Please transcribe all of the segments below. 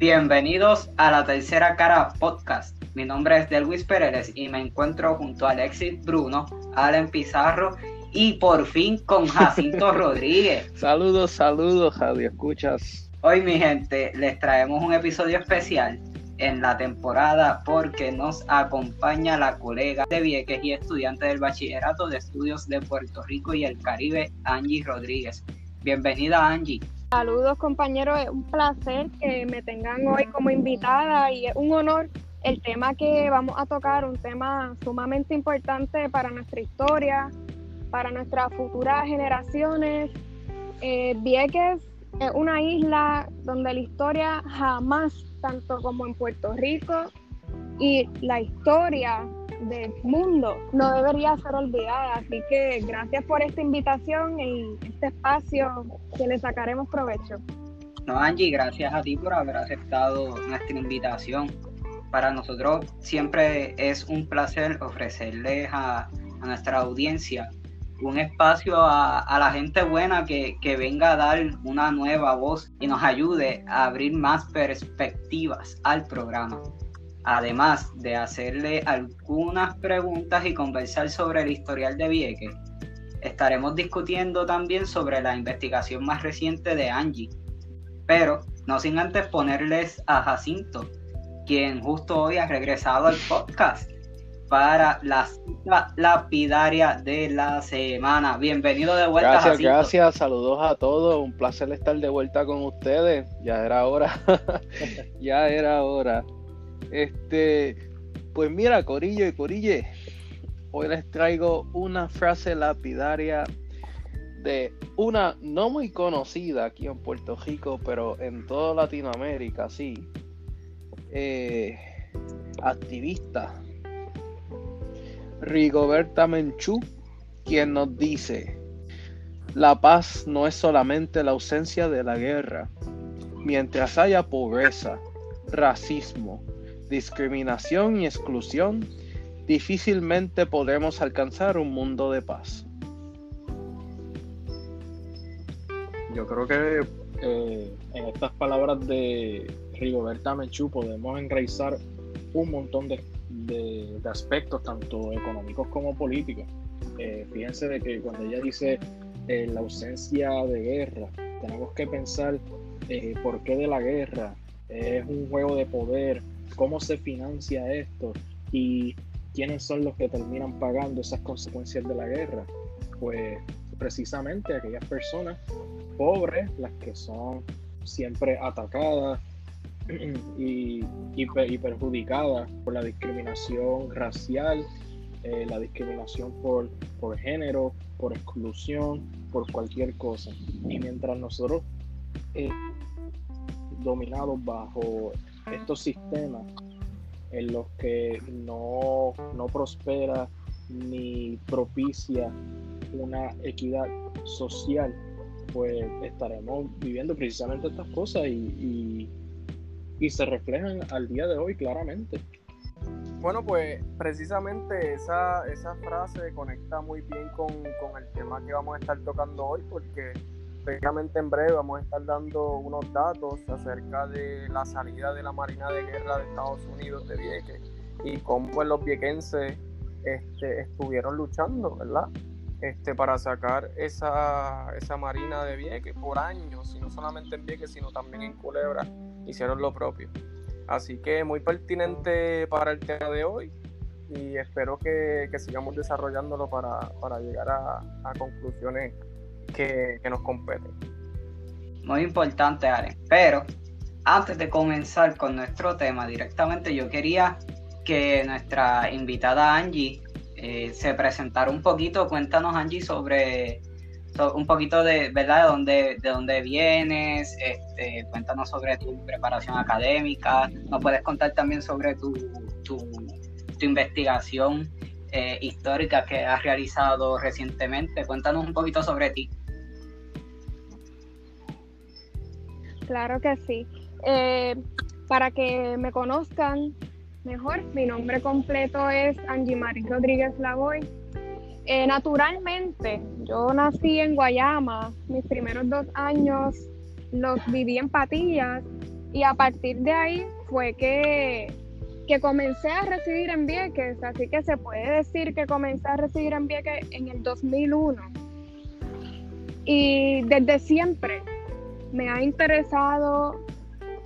Bienvenidos a la tercera cara podcast. Mi nombre es Delwis Pérez y me encuentro junto a Alexis Bruno, Allen Pizarro y por fin con Jacinto Rodríguez. Saludos, saludos, Radio Escuchas. Hoy, mi gente, les traemos un episodio especial en la temporada porque nos acompaña la colega de Vieques y estudiante del Bachillerato de Estudios de Puerto Rico y el Caribe, Angie Rodríguez. Bienvenida, Angie. Saludos compañeros, es un placer que me tengan hoy como invitada y es un honor el tema que vamos a tocar, un tema sumamente importante para nuestra historia, para nuestras futuras generaciones. Eh, Vieques es una isla donde la historia jamás, tanto como en Puerto Rico, y la historia del mundo no debería ser olvidada. Así que gracias por esta invitación y este espacio que le sacaremos provecho. No, Angie, gracias a ti por haber aceptado nuestra invitación. Para nosotros siempre es un placer ofrecerles a, a nuestra audiencia un espacio a, a la gente buena que, que, venga a dar una nueva voz y nos ayude a abrir más perspectivas al programa además de hacerle algunas preguntas y conversar sobre el historial de Vieques, estaremos discutiendo también sobre la investigación más reciente de Angie. Pero no sin antes ponerles a Jacinto, quien justo hoy ha regresado al podcast para la lapidaria de la semana. Bienvenido de vuelta. Gracias, gracias. Saludos a todos. Un placer estar de vuelta con ustedes. Ya era hora. ya era hora. Este, pues mira, Corillo y Corille, hoy les traigo una frase lapidaria de una no muy conocida aquí en Puerto Rico, pero en toda Latinoamérica, sí. Eh, activista Rigoberta Menchú, quien nos dice, la paz no es solamente la ausencia de la guerra. Mientras haya pobreza, racismo, discriminación y exclusión, difícilmente podremos alcanzar un mundo de paz. Yo creo que eh, en estas palabras de Rigoberta Menchú podemos enraizar un montón de, aspectos, tanto económicos como políticos. Eh, fíjense de que cuando ella dice eh, la ausencia de guerra, tenemos que pensar por qué de la guerra. Es un juego de poder, cómo se financia esto y quiénes son los que terminan pagando esas consecuencias de la guerra. Pues precisamente aquellas personas pobres, las que son siempre atacadas y, perjudicadas por la discriminación racial, eh, la discriminación por, género, por exclusión, por cualquier cosa. Y mientras nosotros eh, dominados bajo estos sistemas en los que no, no prospera ni propicia una equidad social, pues estaremos viviendo precisamente estas cosas y, y, se reflejan al día de hoy claramente. Bueno, pues precisamente esa, esa frase conecta muy bien con, con, el tema que vamos a estar tocando hoy, porque Precisamente en breve vamos a estar dando unos datos acerca de la salida de la Marina de Guerra de Estados Unidos de Vieques y cómo pues, los viequenses este, estuvieron luchando, ¿verdad? Este, para sacar esa, esa Marina de Vieques por años, y no solamente en Vieques, sino también en Culebra, hicieron lo propio. Así que muy pertinente para el tema de hoy y espero que, que sigamos desarrollándolo para, para llegar a, a conclusiones que, nos competen. Muy importante, Aren. Pero antes de comenzar con nuestro tema directamente, yo quería que nuestra invitada Angie eh, se presentara un poquito. Cuéntanos, Angie, sobre un poquito de, ¿verdad? De dónde, de dónde vienes, este, cuéntanos sobre tu preparación académica, nos puedes contar también sobre tu, tu, investigación eh, histórica que has realizado recientemente. Cuéntanos un poquito sobre ti. Claro que sí. Eh, para que me conozcan mejor, mi nombre completo es Angie Marie Rodríguez Lavoy. Eh, naturalmente, yo nací en Guayama, mis primeros dos años los viví en Patillas Y a partir de ahí fue que, que comencé a recibir en Vieques, así que se puede decir que comencé a recibir en Vieques en el 2001. Y desde siempre me ha interesado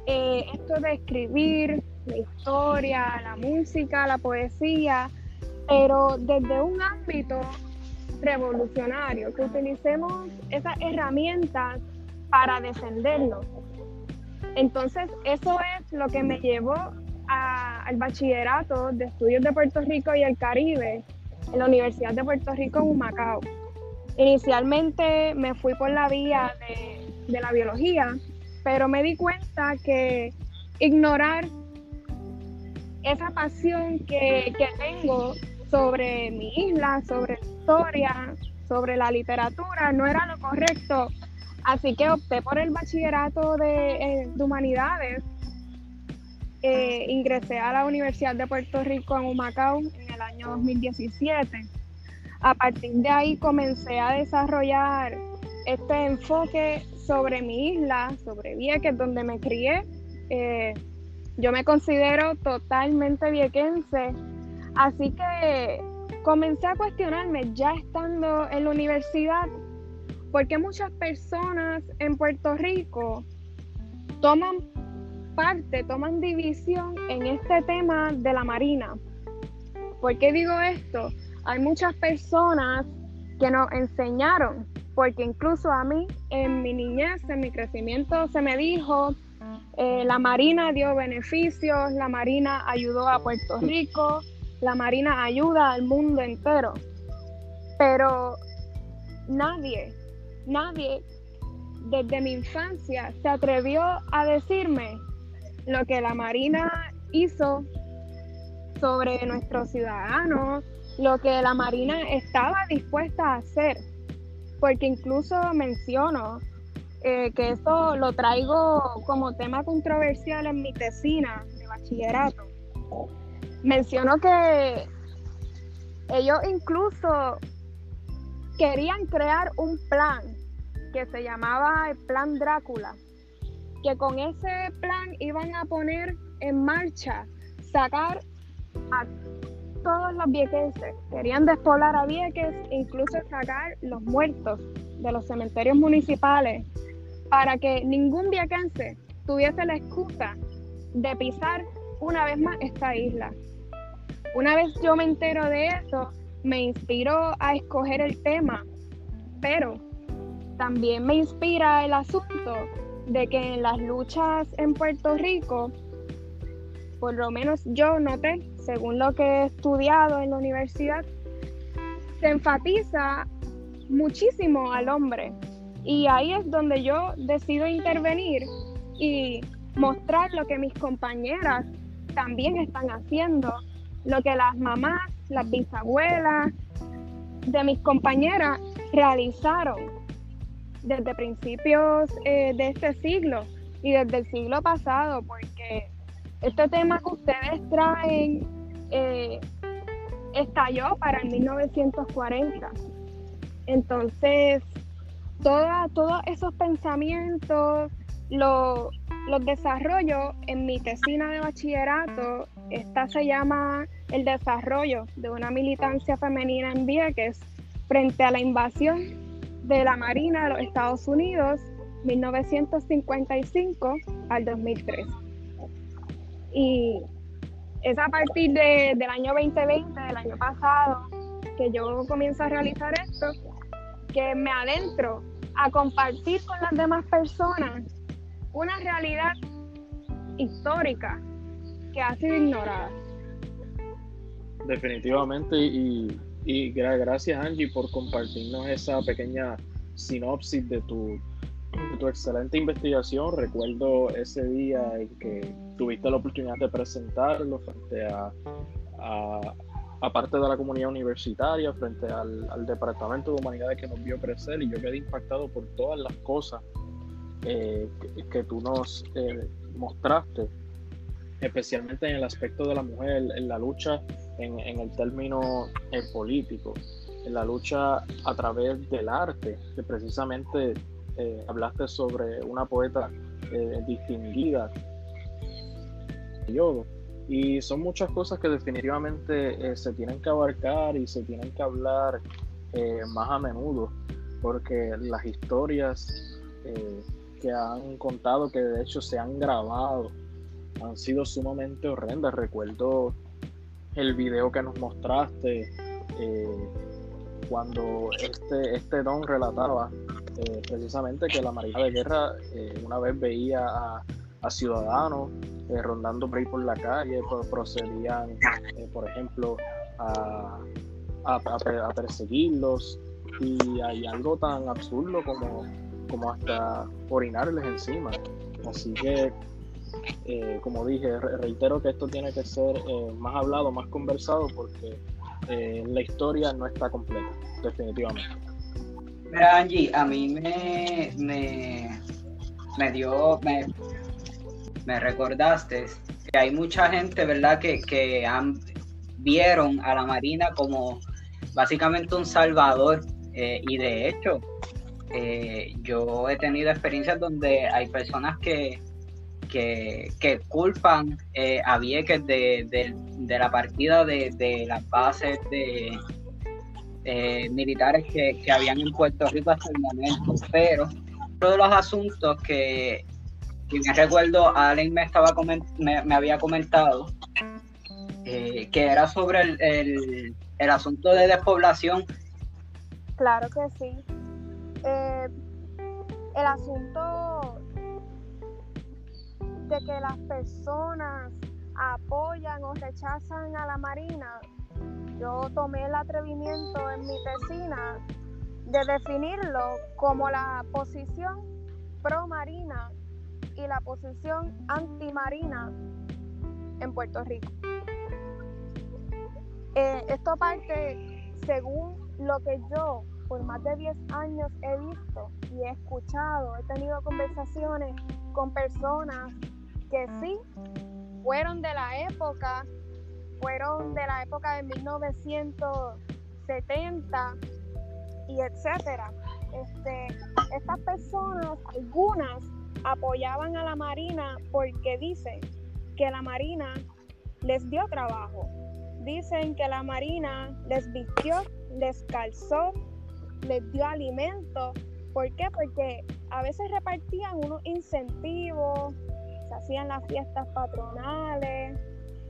eh, esto de escribir, la historia, la música, la poesía, pero desde un ámbito revolucionario, que utilicemos esas herramientas para defendernos. Entonces, eso es lo que me llevó al bachillerato de estudios de Puerto Rico y el Caribe en la Universidad de Puerto Rico en Humacao. Inicialmente me fui por la vía de, de la biología, pero me di cuenta que ignorar esa pasión que, que tengo sobre mi isla, sobre historia, sobre la literatura, no era lo correcto. Así que opté por el bachillerato de, eh, humanidades. Eh, ingresé a la Universidad de Puerto Rico en Humacao en el año 2017. A partir de ahí comencé a desarrollar este enfoque sobre mi isla, sobre Vieques, donde me crié. Eh, yo me considero totalmente viequense, así que comencé a cuestionarme ya estando en la universidad, ¿por qué muchas personas en Puerto Rico toman parte, toman división en este tema de la Marina? ¿Por qué digo esto? Hay muchas personas que nos enseñaron, porque incluso a mí en mi niñez, en mi crecimiento, se me dijo eh, la Marina dio beneficios, la Marina ayudó a Puerto Rico, la Marina ayuda al mundo entero. Pero nadie, nadie desde mi infancia se atrevió a decirme lo que la Marina hizo sobre nuestros ciudadanos, lo que la Marina estaba dispuesta a hacer. Porque incluso menciono eh, que eso lo traigo como tema controversial en mi tesina de bachillerato. Menciono que ellos incluso querían crear un plan que se llamaba el Plan Drácula, que con ese plan iban a poner en marcha, sacar a todos los viequenses. Querían despoblar a Vieques, incluso sacar los muertos de los cementerios municipales para que ningún viaquense tuviese la excusa de pisar una vez más esta isla. Una vez yo me entero de eso, me inspiró a escoger el tema, pero también me inspira el asunto de que en las luchas en Puerto Rico, por lo menos yo noté, según lo que he estudiado en la universidad, se enfatiza muchísimo al hombre, y ahí es donde yo decido intervenir y mostrar lo que mis compañeras también están haciendo, lo que las mamás, las bisabuelas de mis compañeras realizaron desde principios eh, de este siglo y desde el siglo pasado, porque este tema que ustedes traen eh, estalló para el 1940. Entonces, todos esos pensamientos los desarrollo en mi tesina de bachillerato. Esta se llama El desarrollo de una militancia femenina en Vieques frente a la invasión de la Marina de los Estados Unidos 1955 al 2003. Y es a partir del año 2020, del año pasado, que yo comienzo a realizar esto, que me adentro a compartir con las demás personas una realidad histórica que ha sido ignorada. Definitivamente y, y gracias Angie por compartirnos esa pequeña sinopsis de tu, tu excelente investigación. Recuerdo ese día en que tuviste la oportunidad de presentarlo frente a, aparte de la comunidad universitaria, frente al, Departamento de Humanidades que nos vio crecer y yo quedé impactado por todas las cosas eh, que, tú nos eh, mostraste, especialmente en el aspecto de la mujer, en la lucha en, el término eh, político, en la lucha a través del arte, que precisamente hablaste sobre una poeta distinguida periodo. Y son muchas cosas que definitivamente eh, se tienen que abarcar y se tienen que hablar eh, más a menudo, porque las historias eh, que han contado, que de hecho se han grabado, han sido sumamente horrendas. Recuerdo el video que nos mostraste cuando este, este don relataba precisamente que la Marina de Guerra una vez veía a, a ciudadanos eh, rondando por por la calle, procedían, eh, por ejemplo, a, a, perseguirlos y hay algo tan absurdo como, como hasta orinarles encima. Así que, eh, como dije, reitero que esto tiene que ser más hablado, más conversado, porque la historia no está completa, definitivamente. Angie, a mí me, me, me dio, me, me recordaste que hay mucha gente, ¿verdad?, que, que vieron a la Marina como básicamente un salvador. Eh, y de hecho, eh, yo he tenido experiencias donde hay personas que, que, culpan eh, a Vieques de, la partida de, las bases de militares que, que, habían en Puerto Rico hasta el momento. Pero todos los asuntos que y me recuerdo, Allen me, estaba me, había comentado eh, que era sobre el, el, asunto de despoblación. Claro que sí. Eh, el asunto de que las personas apoyan o rechazan a la Marina, yo tomé el atrevimiento en mi tesina de definirlo como la posición pro Marina y la posición antimarina en Puerto Rico. Eh, esto parte según lo que yo por más de 10 años he visto y he escuchado, he tenido conversaciones con personas que sí fueron de la época, fueron de la época de 1970 y etcétera. Este, estas personas, algunas apoyaban a la Marina porque dicen que la Marina les dio trabajo. Dicen que la Marina les vistió, les calzó, les dio alimento. ¿Por qué? Porque a veces repartían unos incentivos, se hacían las fiestas patronales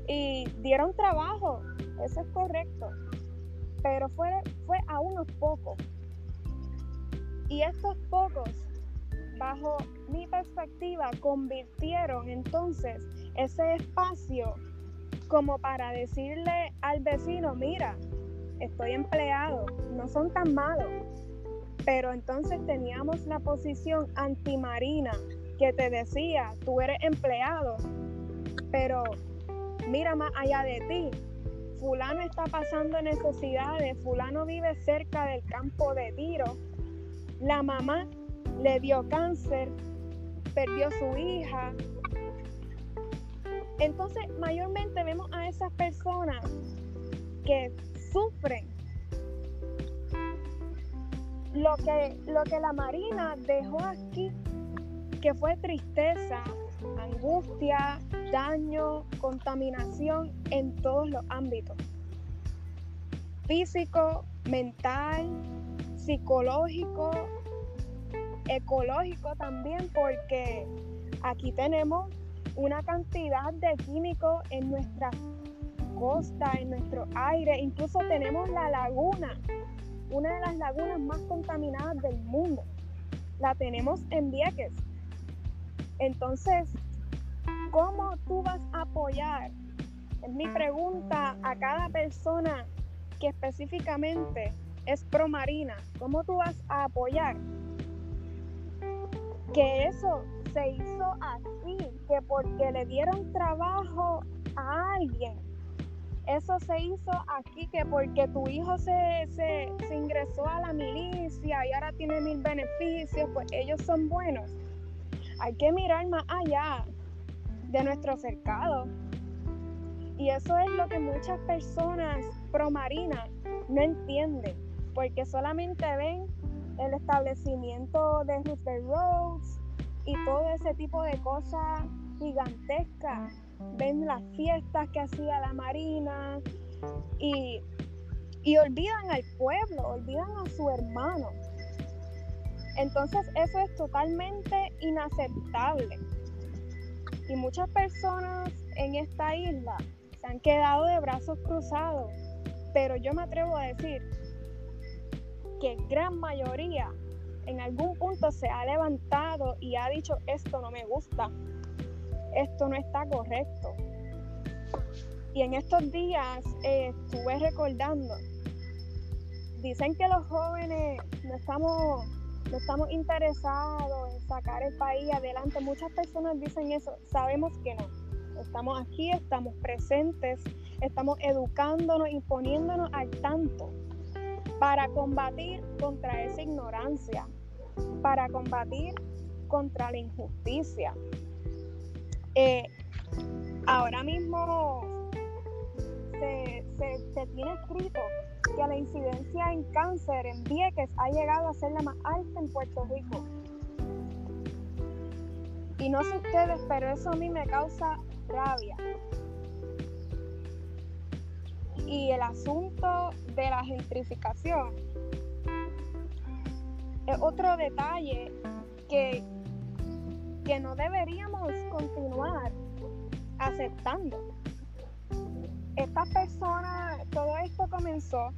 y dieron trabajo. Eso es correcto. Pero fue, fue a unos pocos. Y estos pocos bajo mi perspectiva, convirtieron entonces ese espacio como para decirle al vecino, mira, estoy empleado, no son tan malos. Pero entonces teníamos la posición antimarina que te decía, tú eres empleado, pero mira más allá de ti. Fulano está pasando necesidades, fulano vive cerca del campo de tiro. La mamá le dio cáncer, perdió su hija. Entonces, mayormente vemos a esas personas que sufren lo que, lo que la Marina dejó aquí, que fue tristeza, angustia, daño, contaminación en todos los ámbitos. Físico, mental, psicológico, ecológico también porque aquí tenemos una cantidad de químicos en nuestra costa, en nuestro aire, incluso tenemos la laguna, una de las lagunas más contaminadas del mundo. La tenemos en Vieques. Entonces, ¿cómo tú vas a apoyar? Es mi pregunta a cada persona que específicamente es pro marina. ¿Cómo tú vas a apoyar que eso se hizo así, que porque le dieron trabajo a alguien, eso se hizo aquí, que porque tu hijo se, se, ingresó a la milicia y ahora tiene mil beneficios, pues ellos son buenos. Hay que mirar más allá de nuestro cercado. Y eso es lo que muchas personas pro marina no entienden, porque solamente ven el establecimiento de Rooster Roads y todo ese tipo de cosas gigantescas. ven las fiestas que hacía la Marina y, y olvidan al pueblo, olvidan a su hermano. Entonces eso es totalmente inaceptable. Y muchas personas en esta isla se han quedado de brazos cruzados, pero yo me atrevo a decir que gran mayoría en algún punto se ha levantado y ha dicho esto no me gusta, esto no está correcto. Y en estos días eh, estuve recordando, dicen que los jóvenes no estamos, no estamos interesados en sacar el país adelante. Muchas personas dicen eso, sabemos que no. Estamos aquí, estamos presentes, estamos educándonos y poniéndonos al tanto para combatir contra esa ignorancia, para combatir contra la injusticia. Eh, ahora mismo se, tiene escrito que la incidencia en cáncer en Vieques ha llegado a ser la más alta en Puerto Rico. Y no sé ustedes, pero eso a mí me causa rabia. Y el asunto de la gentrificación es otro detalle que, que no deberíamos continuar aceptando. Estas personas, todo esto comenzó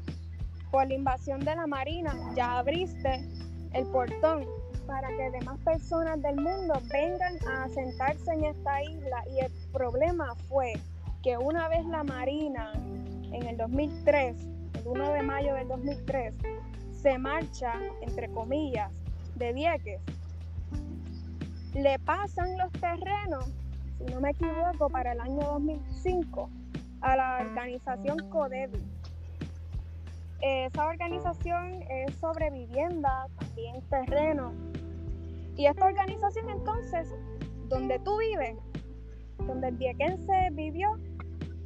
por la invasión de la Marina. Ya abriste el portón para que demás personas del mundo vengan a sentarse en esta isla. Y el problema fue que una vez la Marina, en el 2003, el 1 de mayo del 2003, se marcha, entre comillas, de Vieques, le pasan los terrenos, si no me equivoco, para el año 2005 a la organización CODEVI. Esa organización es sobre vivienda, también terreno. Y esta organización entonces, donde tú vives, donde el viequense vivió,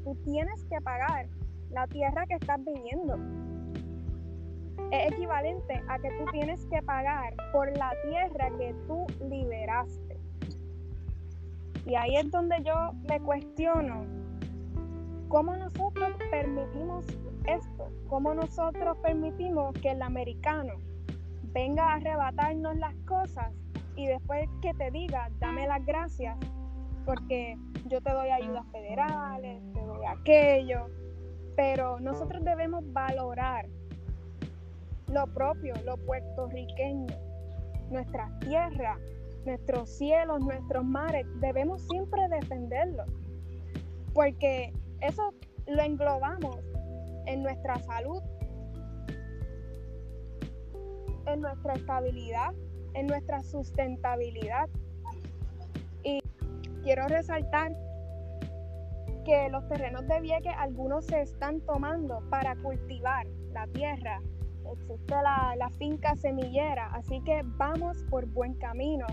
tú tienes que pagar la tierra que estás viviendo es equivalente a que tú tienes que pagar por la tierra que tú liberaste. Y ahí es donde yo me cuestiono cómo nosotros permitimos esto, cómo nosotros permitimos que el americano venga a arrebatarnos las cosas y después que te diga, dame las gracias, porque yo te doy ayudas federales, te doy aquello, pero nosotros debemos valorar lo propio, lo puertorriqueño, nuestras tierras, nuestros cielos, nuestros mares, debemos siempre defenderlos, porque eso lo englobamos en nuestra salud, en nuestra estabilidad, en nuestra sustentabilidad. Y quiero resaltar que los terrenos de Vieques algunos se están tomando para cultivar la tierra existe la, finca semillera, así que vamos por buen camino.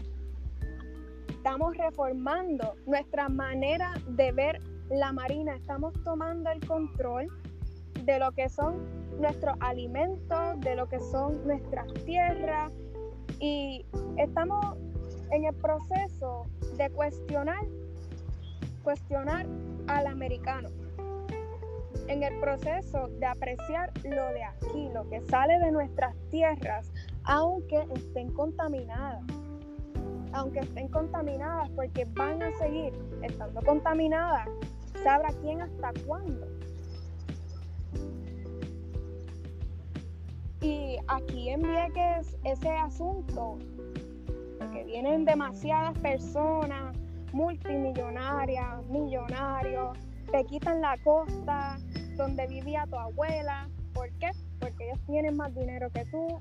Estamos reformando nuestra manera de ver la marina, estamos tomando el control de lo que son nuestros alimentos, de lo que son nuestras tierras y estamos en el proceso de cuestionar, cuestionar al americano en el proceso de apreciar lo de aquí, lo que sale de nuestras tierras, aunque estén contaminadas. Aunque estén contaminadas, porque van a seguir estando contaminadas, sabrá quién hasta cuándo. Y aquí en Vieques ese asunto de que vienen demasiadas personas multimillonarias, millonarios, te quitan la costa, donde vivía tu abuela. ¿Por qué? Porque ellos tienen más dinero que tú.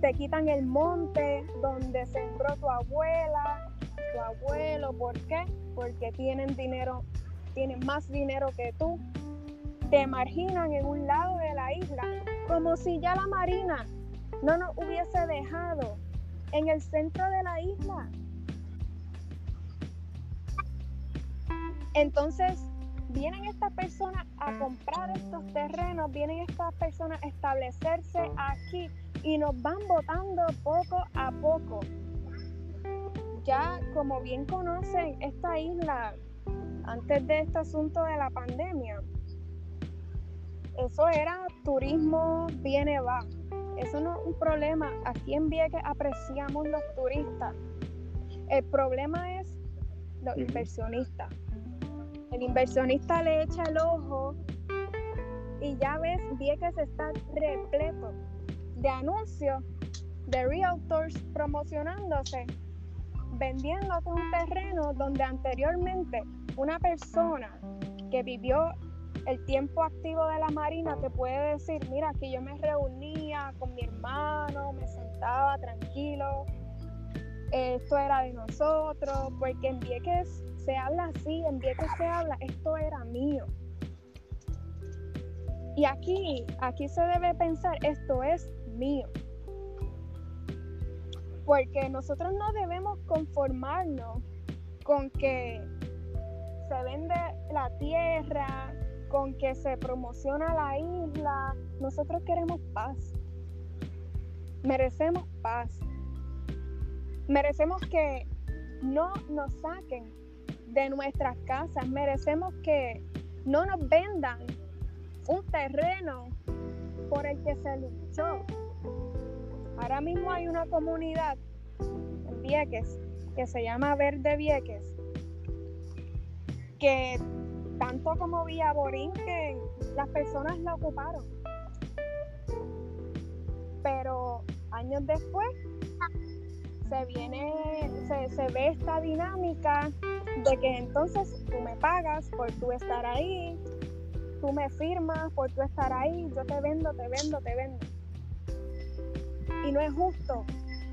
Te quitan el monte donde sembró tu abuela, tu abuelo. ¿Por qué? Porque tienen dinero, tienen más dinero que tú. Te marginan en un lado de la isla, como si ya la marina no nos hubiese dejado en el centro de la isla. Entonces, vienen estas personas a comprar estos terrenos, vienen estas personas a establecerse aquí y nos van votando poco a poco. Ya como bien conocen, esta isla antes de este asunto de la pandemia, eso era turismo viene va. Eso no es un problema. Aquí en Vieques apreciamos los turistas. El problema es los inversionistas. El inversionista le echa el ojo y ya ves, Vieques está repleto de anuncios de realtors promocionándose, vendiéndote un terreno donde anteriormente una persona que vivió el tiempo activo de la Marina te puede decir, mira, aquí yo me reunía con mi hermano, me sentaba tranquilo, esto era de nosotros, porque en Vieques se habla así, en Vieques se habla, esto era mío. Y aquí, aquí se debe pensar, esto es mío. Porque nosotros no debemos conformarnos con que se vende la tierra, con que se promociona la isla. Nosotros queremos paz. Merecemos paz. Merecemos que no nos saquen de nuestras casas. Merecemos que no nos vendan un terreno por el que se luchó. Ahora mismo hay una comunidad en Vieques que se llama Verde Vieques, que tanto como Villa Borín que las personas la ocuparon. Pero años después se viene, se, se ve esta dinámica de que entonces tú me pagas por tú estar ahí, tú me firmas por tú estar ahí, yo te vendo, te vendo, te vendo. Y no es justo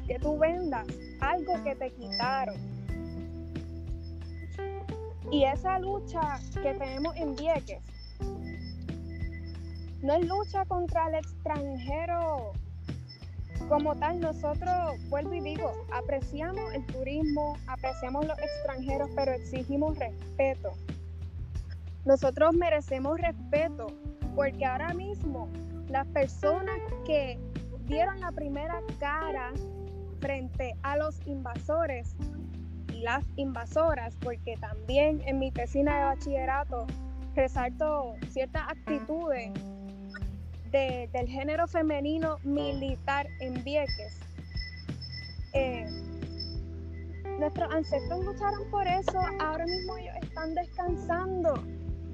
que tú vendas algo que te quitaron. Y esa lucha que tenemos en Vieques no es lucha contra el extranjero como tal. Nosotros, vuelvo y digo, apreciamos el turismo, apreciamos los extranjeros, pero exigimos respeto. Nosotros merecemos respeto porque ahora mismo las personas que dieron la primera cara frente a los invasores las invasoras, porque también en mi tesina de bachillerato resalto ciertas actitudes del género femenino militar en Vieques. Eh, nuestros ancestros lucharon por eso, ahora mismo ellos están descansando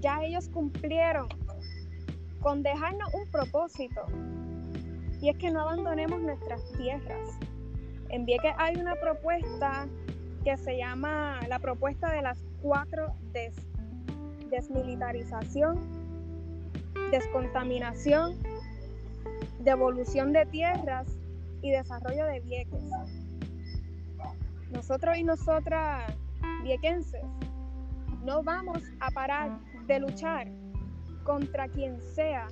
ya ellos cumplieron con dejarnos un propósito y es que no abandonemos nuestras tierras. En Vieques hay una propuesta que se llama la propuesta de las cuatro des, desmilitarización, descontaminación, devolución de tierras y desarrollo de Vieques. Nosotros y nosotras viequenses no vamos a parar de luchar contra quien sea,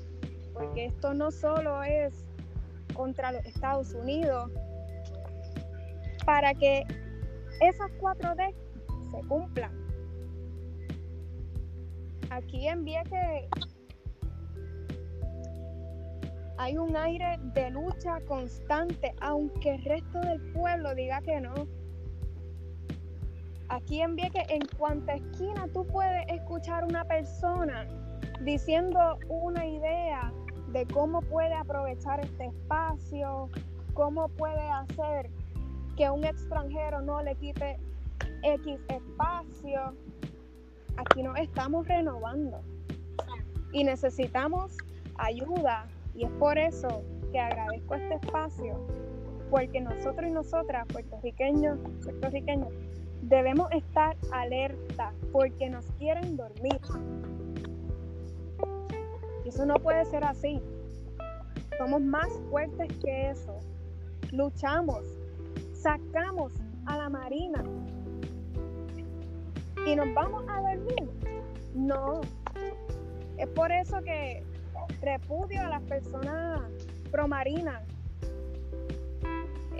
porque esto no solo es contra los Estados Unidos, para que esas cuatro D se cumplan. Aquí en Vieques hay un aire de lucha constante, aunque el resto del pueblo diga que no. Aquí en Vieques, en cuanta esquina tú puedes escuchar una persona diciendo una idea de cómo puede aprovechar este espacio, cómo puede hacer que un extranjero no le quite X espacio. Aquí nos estamos renovando y necesitamos ayuda y es por eso que agradezco este espacio, porque nosotros y nosotras, puertorriqueños, puertorriqueños, debemos estar alerta porque nos quieren dormir. Eso no puede ser así. Somos más fuertes que eso. Luchamos, sacamos a la marina y nos vamos a dormir. No. Es por eso que repudio a las personas promarinas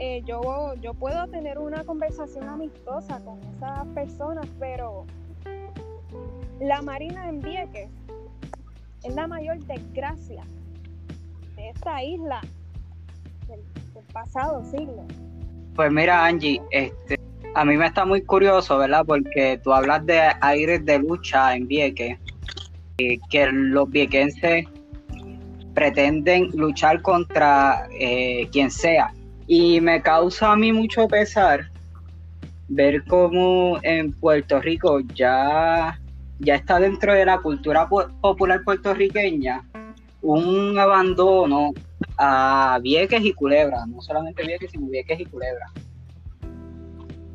eh, yo, yo puedo tener una conversación amistosa con esas personas, pero la Marina en Vieques es la mayor desgracia de esta isla del, pasado siglo. Pues mira, Angie, este, a mí me está muy curioso, ¿verdad? Porque tú hablas de aires de lucha en Vieques, que los viequenses pretenden luchar contra eh, quien sea. Y me causa a mí mucho pesar ver cómo en Puerto Rico ya, ya está dentro de la cultura popular puertorriqueña un abandono a Vieques y Culebra, no solamente Vieques, sino Vieques y Culebra.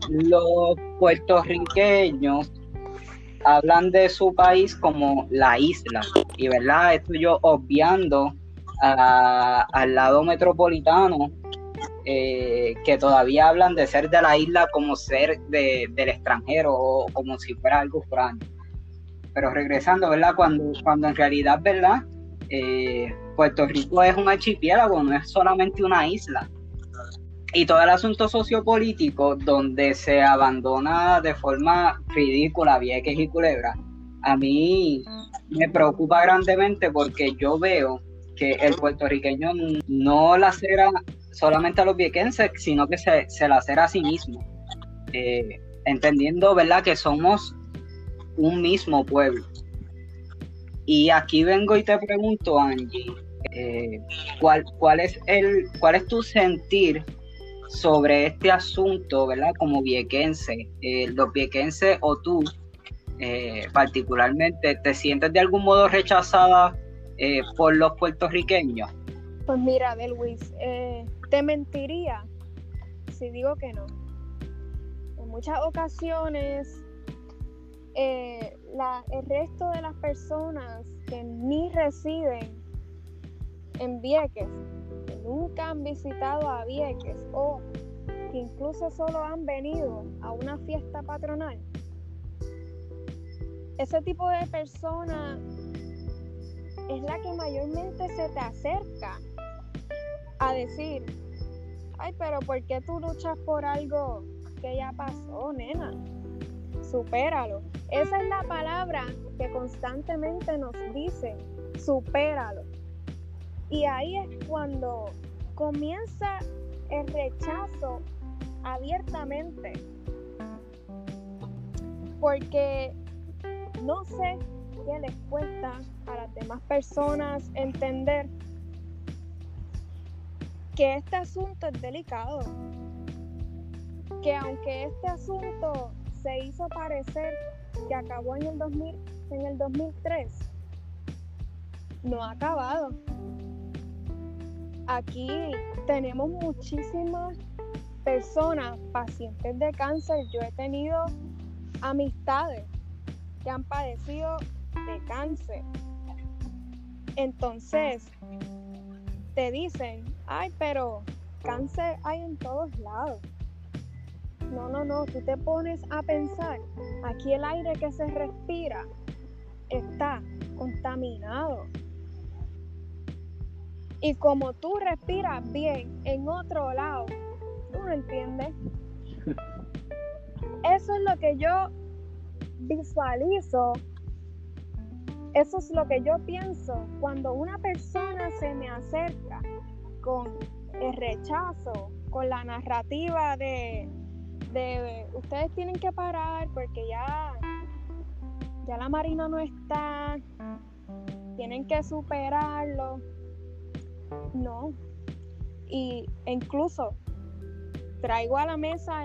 Los puertorriqueños hablan de su país como la isla, y verdad, esto yo obviando al lado metropolitano, eh, que todavía hablan de ser de la isla como ser del extranjero o como si fuera algo extraño. Pero regresando, ¿verdad? Cuando, cuando en realidad, ¿verdad? Eh, Puerto Rico es un archipiélago, no es solamente una isla. Y todo el asunto sociopolítico donde se abandona de forma ridícula Vieques y Culebra, a mí me preocupa grandemente porque yo veo que el puertorriqueño no la cera solamente a los viequenses, sino que se, se la cera a sí mismo. Eh, entendiendo, ¿verdad?, que somos un mismo pueblo. Y aquí vengo y te pregunto, Angie, eh, ¿cuál, cuál, es el, ¿cuál es tu sentir sobre este asunto, ¿verdad? Como viequense, eh, los viequenses o tú eh, particularmente, ¿te sientes de algún modo rechazada por los puertorriqueños? Pues mira, de Luis, te mentiría si digo que no. En muchas ocasiones eh, el resto de las personas que ni residen en Vieques, que nunca han visitado a Vieques o que incluso solo han venido a una fiesta patronal, ese tipo de persona es la que mayormente se te acerca a decir, ay, pero ¿por qué tú luchas por algo que ya pasó, nena? Supéralo. Esa es la palabra que constantemente nos dice, supéralo. Y ahí es cuando comienza el rechazo abiertamente. Porque no sé qué les cuesta a las demás personas entender que este asunto es delicado. Que aunque este asunto se hizo parecer que acabó en el, 2000, en el 2003. No ha acabado. Aquí tenemos muchísimas personas, pacientes de cáncer. Yo he tenido amistades que han padecido de cáncer. Entonces, te dicen, ay, pero cáncer hay en todos lados. No, no, no, tú te pones a pensar, aquí el aire que se respira está contaminado. Y como tú respiras bien en otro lado, tú no entiendes. Eso es lo que yo visualizo. Eso es lo que yo pienso cuando una persona se me acerca con el rechazo, con la narrativa de, ustedes tienen que parar porque ya, ya la marina no está, tienen que superarlo. No. Y incluso traigo a la mesa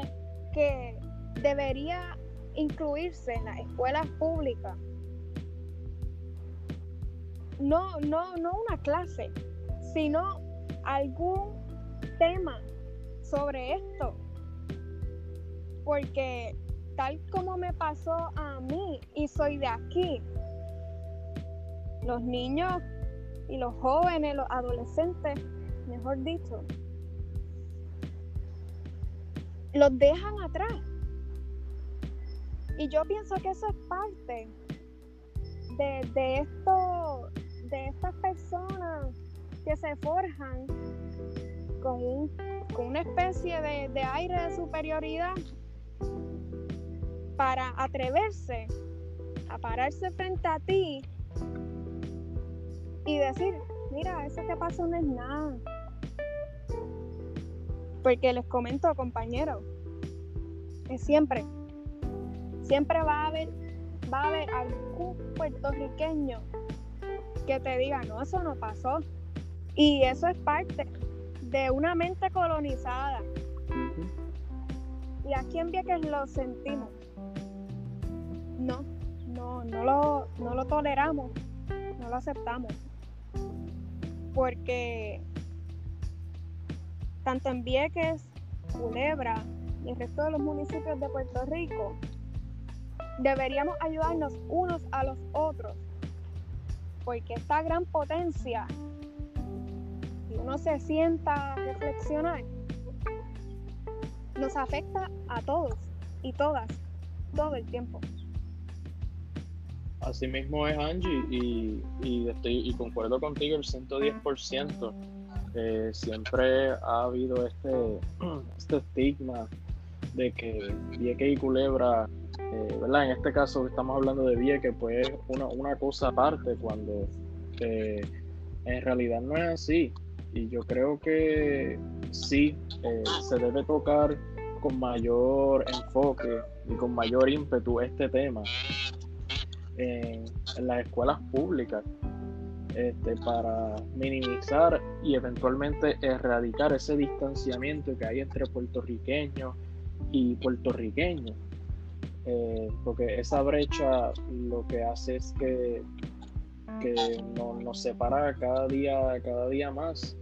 que debería incluirse en las escuelas públicas. No, no, no una clase, sino algún tema sobre esto porque tal como me pasó a mí y soy de aquí, los niños y los jóvenes, los adolescentes, mejor dicho, los dejan atrás. Y yo pienso que eso es parte de, esto, de estas personas que se forjan con, con una especie de, de aire de superioridad para atreverse a pararse frente a ti y decir, mira, eso que pasó no es nada. Porque les comento, compañeros, Es siempre. Siempre va a haber, va a haber algún puertorriqueño que te diga, no, eso no pasó. Y eso es parte de una mente colonizada. Y aquí en Vieques lo sentimos. No, no, no lo, no lo toleramos, no lo aceptamos. Porque tanto en Vieques, Culebra y el resto de los municipios de Puerto Rico, deberíamos ayudarnos unos a los otros. Porque esta gran potencia, si uno se sienta reflexionar, nos afecta a todos y todas, todo el tiempo. Así mismo es Angie y, y, estoy, y concuerdo contigo el 110%. Eh, siempre ha habido este, este estigma de que Vieque y Culebra, eh, ¿verdad? En este caso estamos hablando de Vieque, pues una, una cosa aparte cuando eh, en realidad no es así. Y yo creo que sí, se debe tocar con mayor enfoque y con mayor ímpetu este tema en, las escuelas públicas este, para minimizar y eventualmente erradicar ese distanciamiento que hay entre puertorriqueños y puertorriqueños. Eh, porque esa brecha lo que hace es que, que nos separa cada día, cada día más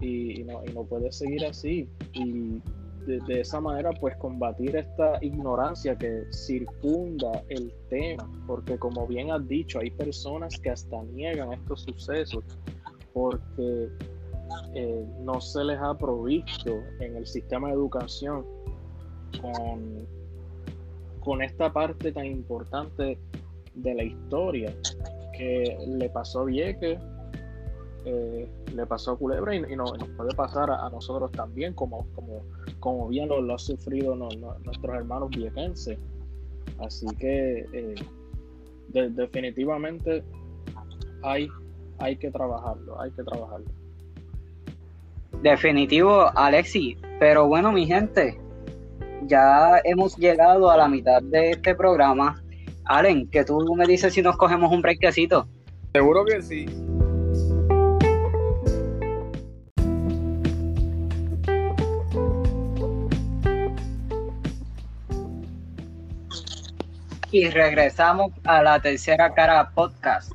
y, no, y no puede seguir así. Y de, esa manera pues combatir esta ignorancia que circunda el tema, porque como bien has dicho, hay personas que hasta niegan estos sucesos porque eh, no se les ha provisto en el sistema de educación con, con esta parte tan importante de la historia que le pasó a Vieques, eh, le pasó a Culebra y, nos puede pasar a, nosotros también, como, como, como bien lo, lo han sufrido nuestros hermanos viequenses. Así que eh, definitivamente hay, hay que trabajarlo, hay que trabajarlo. Definitivo, Alexi. Pero bueno, mi gente, ya hemos llegado a la mitad de este programa. Allen, que tú me dices si nos cogemos un breakcito. Seguro que sí. Y regresamos a la tercera cara podcast.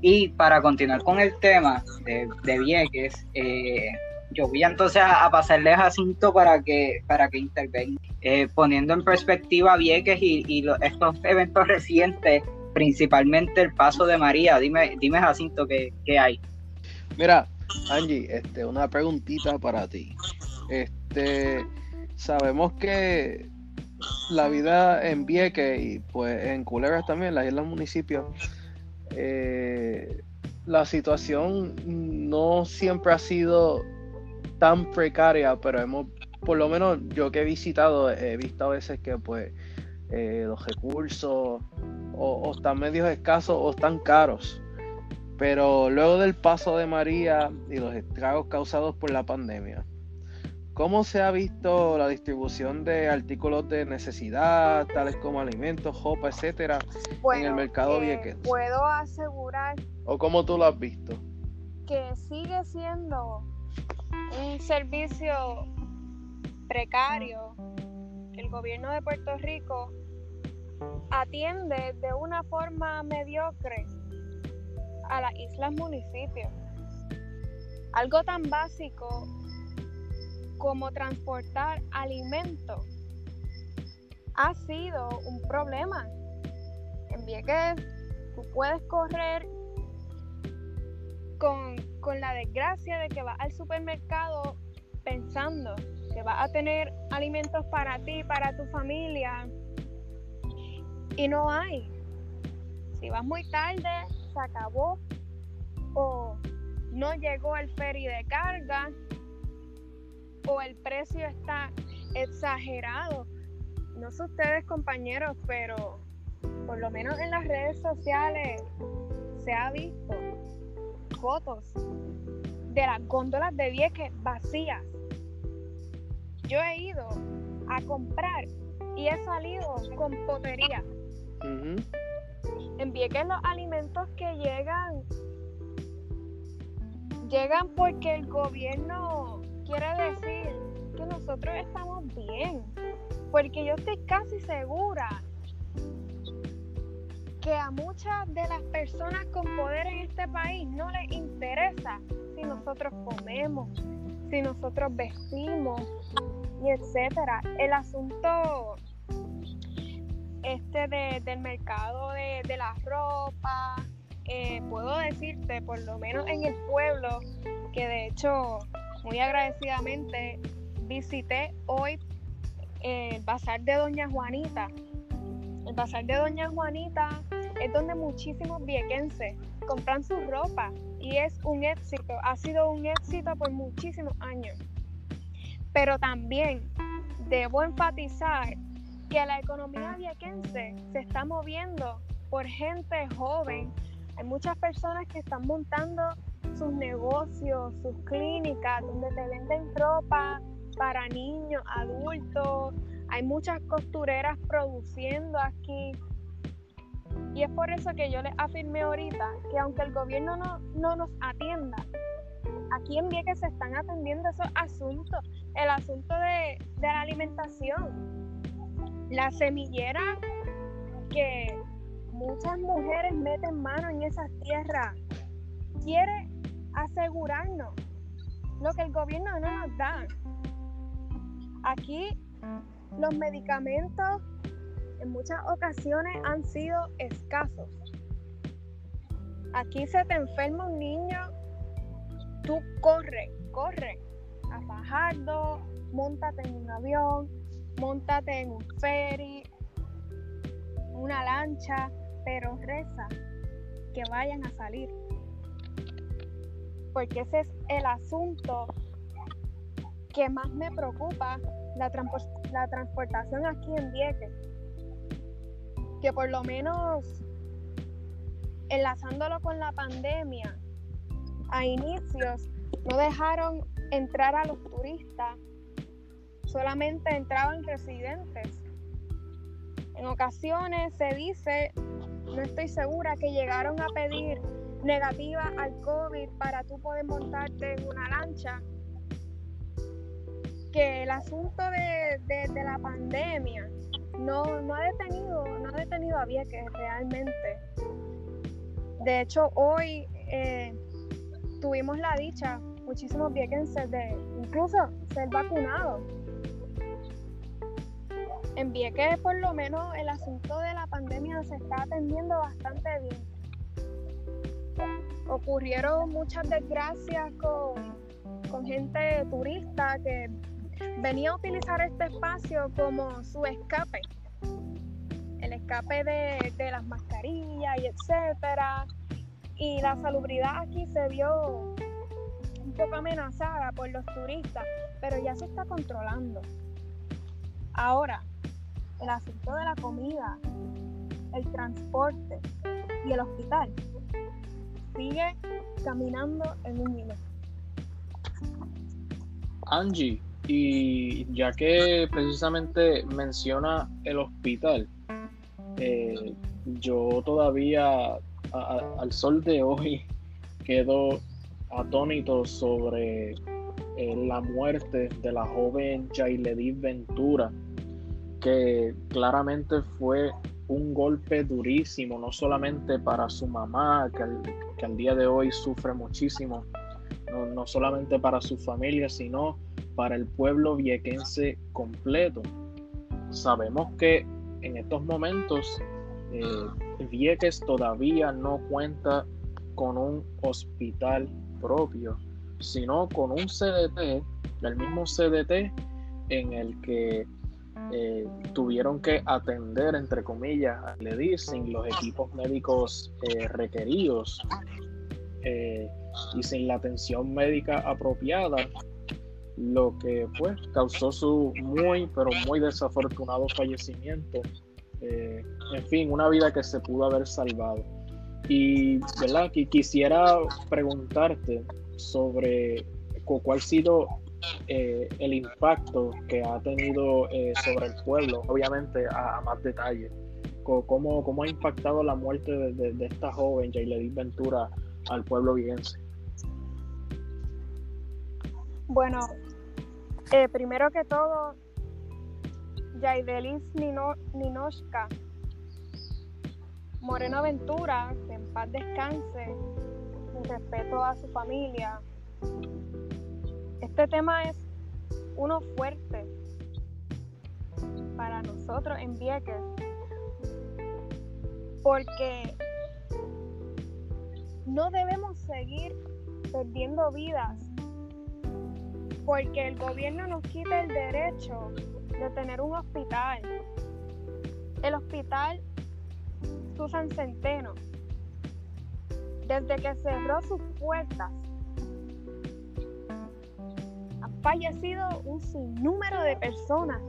Y para continuar con el tema de, de Vieques, eh, yo voy entonces a, pasarles a Jacinto para que, para que intervenga, eh, poniendo en perspectiva Vieques y, y estos eventos recientes, principalmente el paso de María. Dime, dime Jacinto, ¿qué, qué hay? Mira, Angie, este, una preguntita para ti. Este, sabemos que la vida en Vieques y pues en Culebras también, las islas municipios, eh, la situación no siempre ha sido tan precaria, pero hemos, por lo menos yo que he visitado, he visto a veces que pues eh, los recursos o, están medios escasos o están caros. Pero luego del paso de María y los estragos causados por la pandemia, ¿Cómo se ha visto la distribución de artículos de necesidad, tales como alimentos, ropa, etcétera, en el mercado eh, Puedo asegurar. ¿O cómo tú lo has visto? Que sigue siendo un servicio precario que el gobierno de Puerto Rico atiende de una forma mediocre a las islas municipios. Algo tan básico como transportar alimentos ha sido un problema. En Vieques tú puedes correr con, con la desgracia de que vas al supermercado pensando que vas a tener alimentos para ti, para tu familia, y no hay. Si vas muy tarde, se acabó o no llegó el ferry de carga o el precio está exagerado. No sé ustedes compañeros, pero por lo menos en las redes sociales se ha visto fotos de las góndolas de Vieques vacías. Yo he ido a comprar y he salido con potería. Envié que los alimentos que llegan llegan porque el gobierno quiere decir que nosotros estamos bien. Porque yo estoy casi segura que a muchas de las personas con poder en este país no les interesa si nosotros comemos, si nosotros vestimos y etcétera. El asunto este del mercado de, de la ropa, eh, puedo decirte, por lo menos en el pueblo, que de hecho, muy agradecidamente, visité hoy el bazar de Doña Juanita. El bazar de Doña Juanita es donde muchísimos viequenses compran su ropa y es un éxito, ha sido un éxito por muchísimos años. Pero también debo enfatizar que la economía viequense se está moviendo por gente joven hay muchas personas que están montando sus negocios, sus clínicas, donde te venden ropa para niños, adultos. Hay muchas costureras produciendo aquí. Y es por eso que yo les afirmé ahorita que aunque el gobierno no, no nos atienda, aquí en Vieques se están atendiendo esos asuntos. El asunto de, de la alimentación. La semillera que muchas mujeres meten mano en esas tierras. Quiere asegurarnos lo que el gobierno no nos da. Aquí los medicamentos en muchas ocasiones han sido escasos. Aquí se te enferma un niño, tú corre, corre a Fajardo, montate en un avión, montate en un ferry, una lancha, pero reza que vayan a salir. Porque ese es el asunto que más me preocupa, la, la transportación aquí en Vieques. Que por lo menos enlazándolo con la pandemia, a inicios no dejaron entrar a los turistas, solamente entraban residentes. En ocasiones se dice no estoy segura que llegaron a pedir negativa al COVID para tú poder montarte en una lancha. Que el asunto de, la pandemia no, ha detenido, no ha detenido a Vieques realmente. De hecho, hoy eh, tuvimos la dicha, muchísimos viequenses, de incluso ser vacunados en Vieques por lo menos el asunto de la pandemia se está atendiendo bastante bien. Ocurrieron muchas desgracias con, gente turista que venía a utilizar este espacio como su escape. El escape de, de las mascarillas y etcétera. Y la salubridad aquí se vio un poco amenazada por los turistas, pero ya se está controlando. Ahora, el asunto de la comida, el transporte y el hospital sigue caminando en un hilo. Angie, y ya que precisamente menciona el hospital, eh, yo todavía al sol de hoy quedo atónito sobre eh, la muerte de la joven Jailedith Ventura, que claramente fue un golpe durísimo, no solamente para su mamá, que al, día de hoy sufre muchísimo, no, solamente para su familia, sino para el pueblo viequense completo. Sabemos que en estos momentos eh, Vieques todavía no cuenta con un hospital propio, sino con un CDT, el mismo CDT en el que eh, tuvieron que atender, entre comillas, le dicen, los equipos médicos eh, requeridos eh, y sin la atención médica apropiada, lo que pues causó su muy, pero muy desafortunado fallecimiento. en fin, una vida que se pudo haber salvado. Y, ¿verdad? quisiera preguntarte sobre cuál ha sido eh, el impacto que ha tenido eh, sobre el pueblo, obviamente a, más detalle. ¿Cómo, ¿Cómo, ha impactado la muerte de, esta joven, Jailedis Ventura, al pueblo viguense? Bueno, eh, primero que todo, Jaidelis Ninoshka, Moreno Ventura, en paz descanse, respeto a su familia, este tema es uno fuerte para nosotros en Vieques, porque no debemos seguir perdiendo vidas, porque el gobierno nos quita el derecho de tener un hospital. El hospital Susan Centeno, desde que cerró sus puertas fallecido un sinnúmero de personas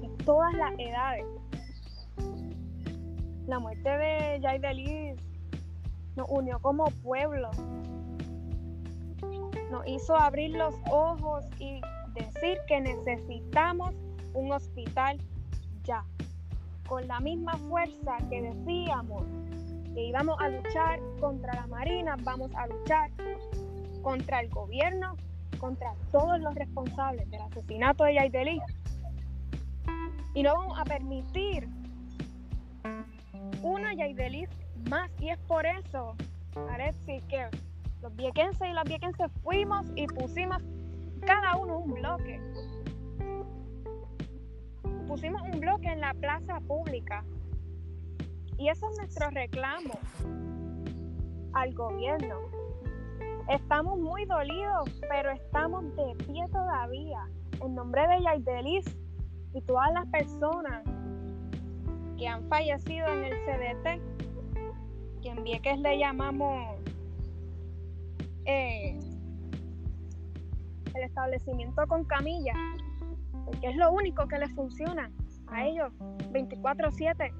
de todas las edades. La muerte de Jay nos unió como pueblo, nos hizo abrir los ojos y decir que necesitamos un hospital ya, con la misma fuerza que decíamos que íbamos a luchar contra la Marina, vamos a luchar contra el gobierno contra todos los responsables del asesinato de Yaideli. Y no vamos a permitir una Yaideli más. Y es por eso, Alexis, que los viequenses y las viequenses fuimos y pusimos cada uno un bloque. Pusimos un bloque en la plaza pública. Y eso es nuestro reclamo al gobierno Estamos muy dolidos, pero estamos de pie todavía. En nombre de Yaidelis y todas las personas que han fallecido en el CDT, que en Vieques le llamamos eh, el establecimiento con camilla, porque es lo único que les funciona a ellos 24/7.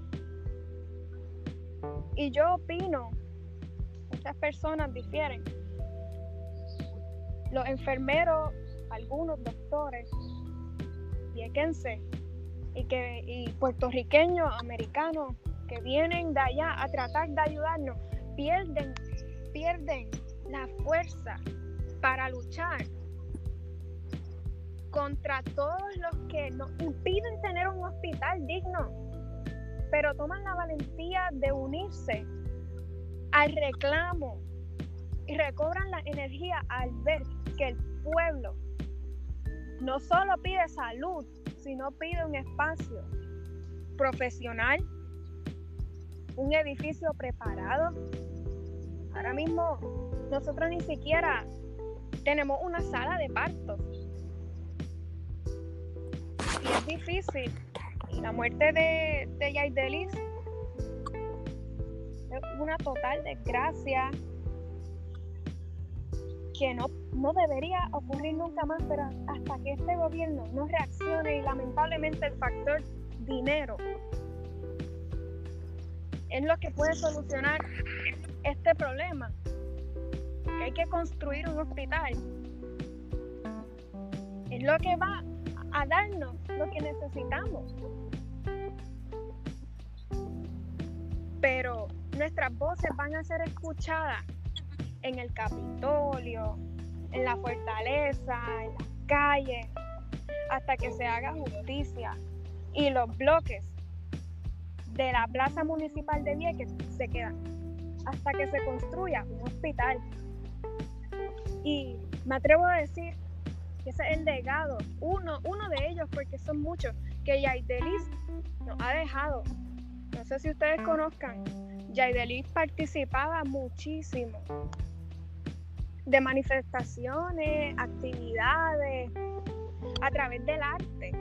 Y yo opino, muchas personas difieren, los enfermeros, algunos doctores, viequenses y, que, y puertorriqueños, americanos, que vienen de allá a tratar de ayudarnos, pierden, pierden la fuerza para luchar contra todos los que nos impiden tener un hospital digno, pero toman la valentía de unirse al reclamo y recobran la energía al ver que el pueblo no solo pide salud, sino pide un espacio profesional, un edificio preparado. Ahora mismo nosotros ni siquiera tenemos una sala de partos. Y es difícil. La muerte de, de Yaidelis es una total desgracia que no, no debería ocurrir nunca más, pero hasta que este gobierno no reaccione y lamentablemente el factor dinero es lo que puede solucionar este problema. Hay que construir un hospital. Es lo que va a darnos lo que necesitamos. Pero nuestras voces van a ser escuchadas en el Capitolio, en la fortaleza, en las calles, hasta que se haga justicia y los bloques de la plaza municipal de Vieques se quedan hasta que se construya un hospital. Y me atrevo a decir que ese es el legado, uno, uno de ellos, porque son muchos, que Yaidelis nos ha dejado. No sé si ustedes conozcan, Yaidelis participaba muchísimo de manifestaciones, actividades, a través del arte.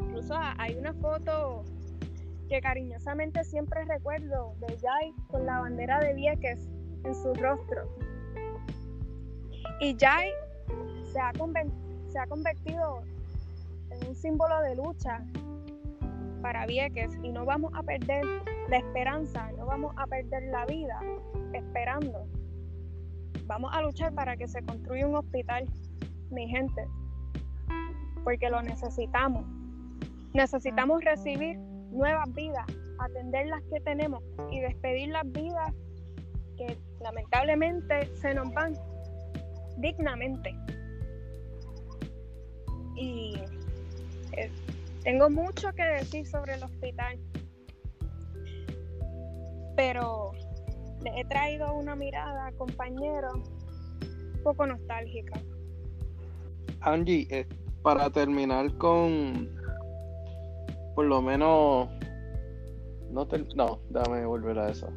Incluso hay una foto que cariñosamente siempre recuerdo de Jai con la bandera de Vieques en su rostro. Y Jai se ha, se ha convertido en un símbolo de lucha para Vieques y no vamos a perder la esperanza, no vamos a perder la vida esperando vamos a luchar para que se construya un hospital mi gente, porque lo necesitamos. Necesitamos recibir nuevas vidas, atender las que tenemos y despedir las vidas que lamentablemente se nos van dignamente. Y eh, tengo mucho que decir sobre el hospital, pero le he traído una mirada, compañero, un poco nostálgica. Angie, eh, para terminar con, por lo menos, no, no, déjame volver a eso.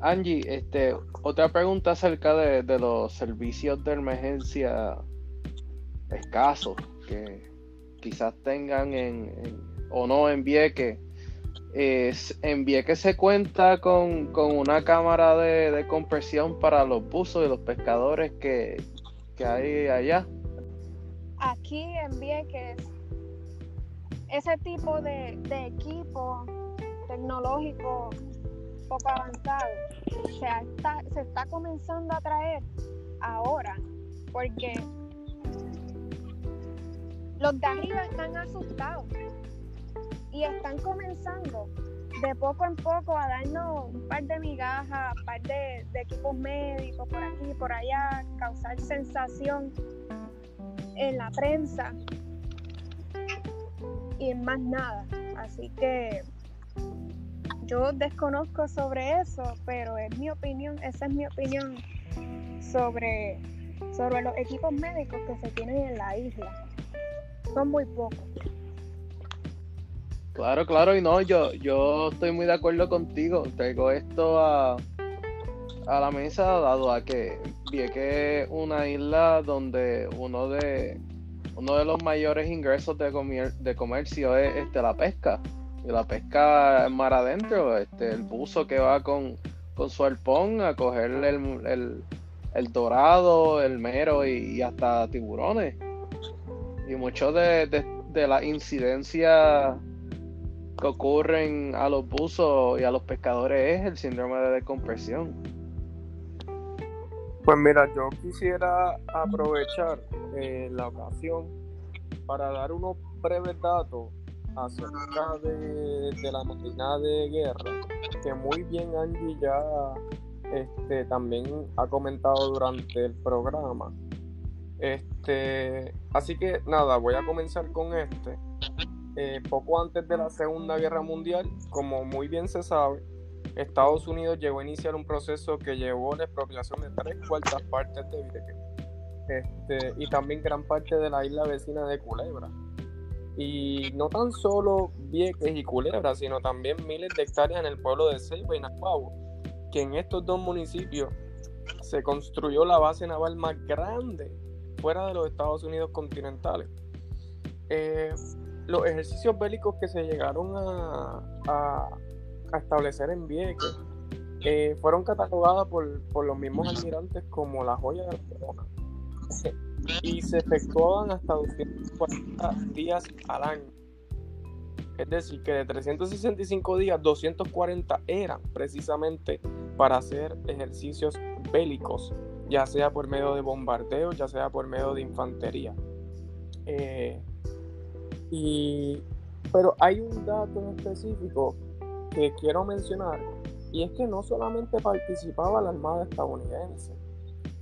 Angie, este, otra pregunta acerca de, los servicios de emergencia escasos que quizás tengan en, o no en Vieques. En Vieques se cuenta con, una cámara de, compresión para los buzos y los pescadores que, que hay allá. Aquí en Vieques, ese tipo de, de equipo tecnológico poco avanzado se está, se está comenzando a traer ahora, porque los de arriba están asustados y están comenzando de poco en poco a darnos un par de migajas, un par de, equipos médicos por aquí y por allá, causar sensación en la prensa y más nada. Así que yo desconozco sobre eso, pero es mi opinión, esa es mi opinión sobre, sobre los equipos médicos que se tienen en la isla. Son muy pocos. Claro, claro, y no, yo, yo estoy muy de acuerdo contigo. Traigo esto a, a la mesa dado a que vi que una isla donde uno de uno de los mayores ingresos de, de comercio es este, la pesca y la pesca mar adentro, este, el buzo que va con, su arpón a coger el, dorado, el mero y, hasta tiburones. Y mucho de, de, las incidencias que ocurren a los buzos y a los pescadores es el síndrome de descompresión. Pues mira, yo quisiera aprovechar eh, la ocasión para dar unos breves datos acerca de, la máquina de guerra, que muy bien Angie ya este, también ha comentado durante el programa. Este, así que nada, voy a comenzar con este. Eh, poco antes de la Segunda Guerra Mundial, como muy bien se sabe, Estados Unidos llegó a iniciar un proceso que llevó a la expropiación de tres cuartas partes de Vieques este, y también gran parte de la isla vecina de Culebra. Y no tan solo Vieques y Culebra, sino también miles de hectáreas en el pueblo de Ceiba y Nahuabo, que en estos dos municipios se construyó la base naval más grande fuera de los Estados Unidos continentales. Eh, los ejercicios bélicos que se llegaron a, establecer en Vieques eh, fueron catalogados por, por, los mismos almirantes como la joya de la corona y se efectuaban hasta 240 días al año. Es decir, que de 365 días, 240 eran precisamente para hacer ejercicios bélicos, ya sea por medio de bombardeo, ya sea por medio de infantería. Eh, y, pero hay un dato específico que quiero mencionar, y es que no solamente participaba la Armada estadounidense,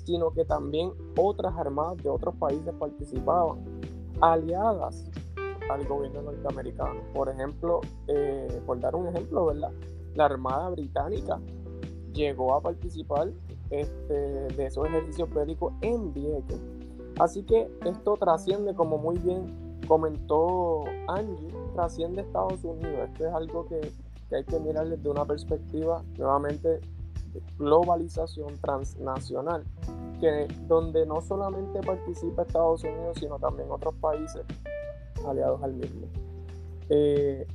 sino que también otras armadas de otros países participaban, aliadas al gobierno norteamericano. Por ejemplo, eh, por dar un ejemplo, ¿verdad? La Armada Británica llegó a participar este, de esos ejercicios bélicos en Vieques. Así que esto trasciende, como muy bien comentó Angie, trasciende Estados Unidos. Esto es algo que, que hay que mirar desde una perspectiva nuevamente globalización transnacional, que, donde no solamente participa Estados Unidos, sino también otros países aliados al mismo. Eh,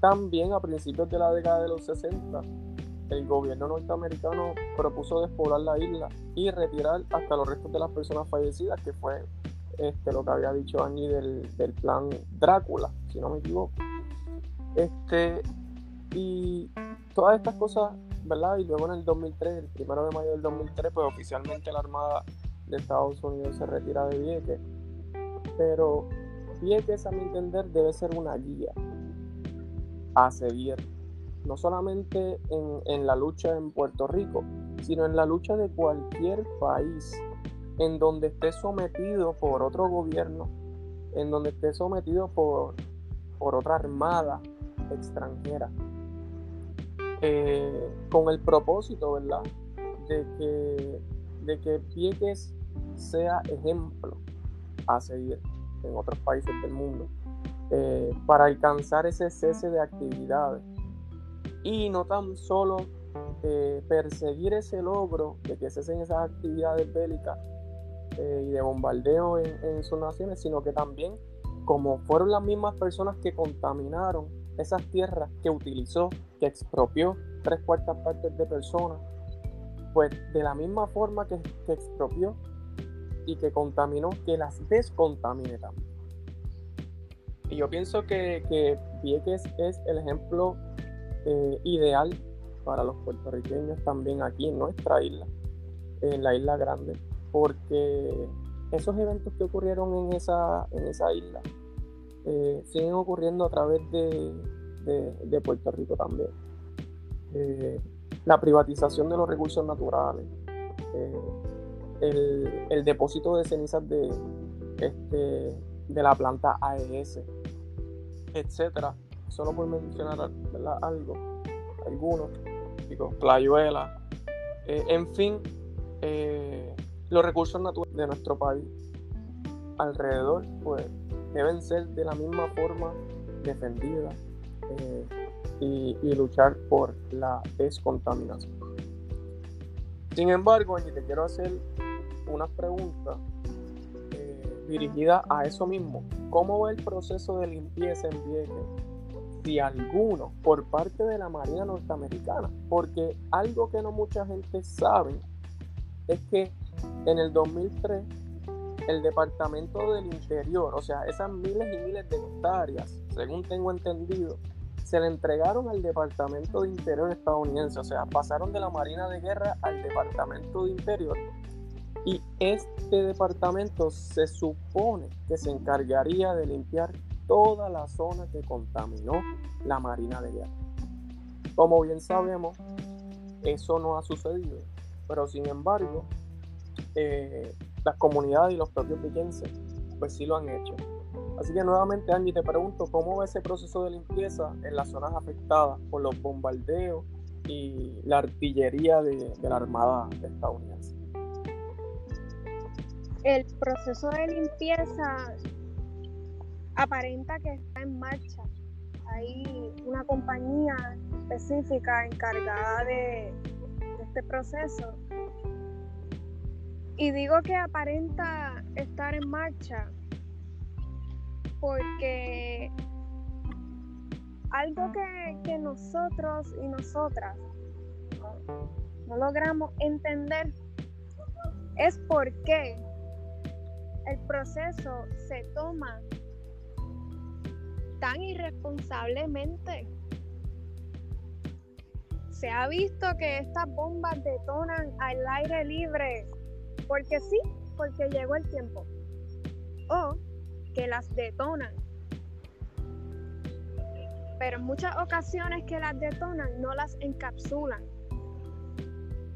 también a principios de la década de los 60, el gobierno norteamericano propuso despoblar la isla y retirar hasta los restos de las personas fallecidas, que fue este, lo que había dicho Annie del, del plan Drácula, si no me equivoco. Este, y todas estas cosas ¿verdad? Y luego en el 2003, el primero de mayo del 2003, pues oficialmente la Armada de Estados Unidos se retira de Vieques, pero Vieques, a mi entender, debe ser una guía a seguir, no solamente en, en la lucha en Puerto Rico, sino en la lucha de cualquier país en donde esté sometido por otro gobierno, en donde esté sometido por, por otra armada extranjera, eh, con el propósito, ¿verdad?, de que, de que Vieques sea ejemplo a seguir en otros países del mundo, eh, para alcanzar ese cese de actividades. Y no tan solo eh, perseguir ese logro de que cesen esas actividades bélicas eh, y de bombardeo en, sus naciones, sino que también, como fueron las mismas personas que contaminaron esas tierras que utilizó, que expropió tres cuartas partes de personas, pues de la misma forma que, expropió y que contaminó, que las descontamine también. Y yo pienso que, que Vieques es el ejemplo eh, ideal para los puertorriqueños también aquí en nuestra isla, en la isla grande, porque esos eventos que ocurrieron en esa, en esa isla eh, siguen ocurriendo a través de, de, Puerto Rico también. Eh, la privatización de los recursos naturales, eh, el, depósito de cenizas de, este, de la planta AES, etcétera. Solo por mencionar algo, algunos, digo, Playuela, en fin, los recursos naturales de nuestro país alrededor pues deben ser de la misma forma defendidas eh, y, luchar por la descontaminación. Sin embargo, Angie, te quiero hacer una pregunta eh, dirigida a eso mismo. ¿Cómo va el proceso de limpieza en Vieques? Si alguno, por parte de la Marina Norteamericana, porque algo que no mucha gente sabe es que en el 2003, el Departamento del Interior, o sea, esas miles y miles de hectáreas, según tengo entendido, se le entregaron al Departamento de Interior estadounidense, o sea, pasaron de la Marina de Guerra al Departamento de Interior. Y este departamento se supone que se encargaría de limpiar toda la zona que contaminó la Marina de Guerra. Como bien sabemos, eso no ha sucedido, pero sin embargo, eh, las comunidades y los propios vigenses, pues sí lo han hecho. Así que nuevamente, Angie, te pregunto, ¿cómo va ese proceso de limpieza en las zonas afectadas por los bombardeos y la artillería de, la Armada estadounidense? El proceso de limpieza aparenta que está en marcha. Hay una compañía específica encargada de este proceso y digo que aparenta estar en marcha porque algo que, nosotros y nosotras no, logramos entender es por qué el proceso se toma tan irresponsablemente. Se ha visto que estas bombas detonan al aire libre porque sí, porque llegó el tiempo. O que las detonan. Pero en muchas ocasiones que las detonan no las encapsulan.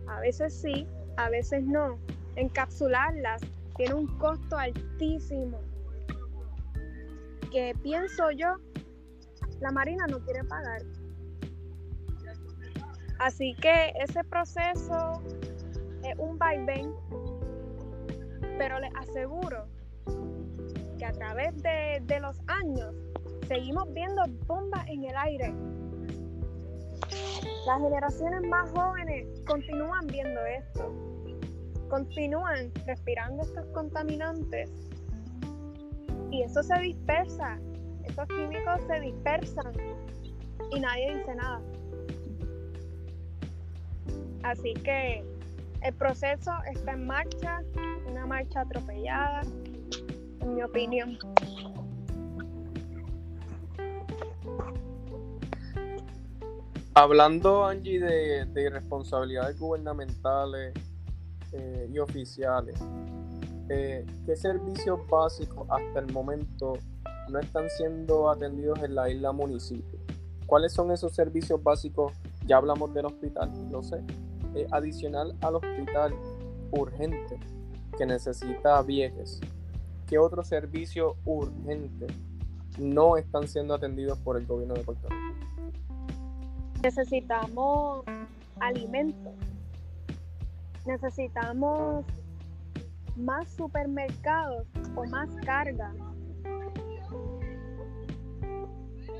A veces sí, a veces no. Encapsularlas tiene un costo altísimo. Que pienso yo, la Marina no quiere pagar. Así que ese proceso es un vaivén pero les aseguro que a través de, los años seguimos viendo bombas en el aire. Las generaciones más jóvenes continúan viendo esto, continúan respirando estos contaminantes y eso se dispersa, estos químicos se dispersan y nadie dice nada. Así que el proceso está en marcha, una marcha atropellada, en mi opinión. Hablando, Angie, de, de irresponsabilidades gubernamentales eh, y oficiales, eh, ¿qué servicios básicos hasta el momento no están siendo atendidos en la isla municipio? ¿Cuáles son esos servicios básicos? Ya hablamos del hospital, lo sé. Eh, adicional al hospital urgente que necesita Vieques, ¿qué otros servicios urgentes no están siendo atendidos por el gobierno de Puerto Rico? Necesitamos alimentos. Necesitamos más supermercados o más carga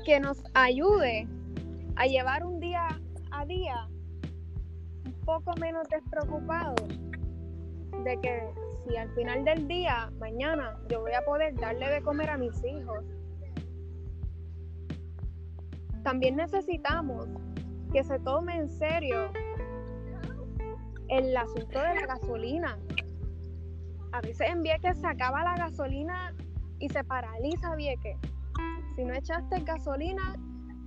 que nos ayude a llevar un día a día poco menos despreocupado de que si al final del día, mañana, yo voy a poder darle de comer a mis hijos. También necesitamos que se tome en serio el asunto de la gasolina. A veces en Vieques se acaba la gasolina y se paraliza Vieques. Si no echaste gasolina,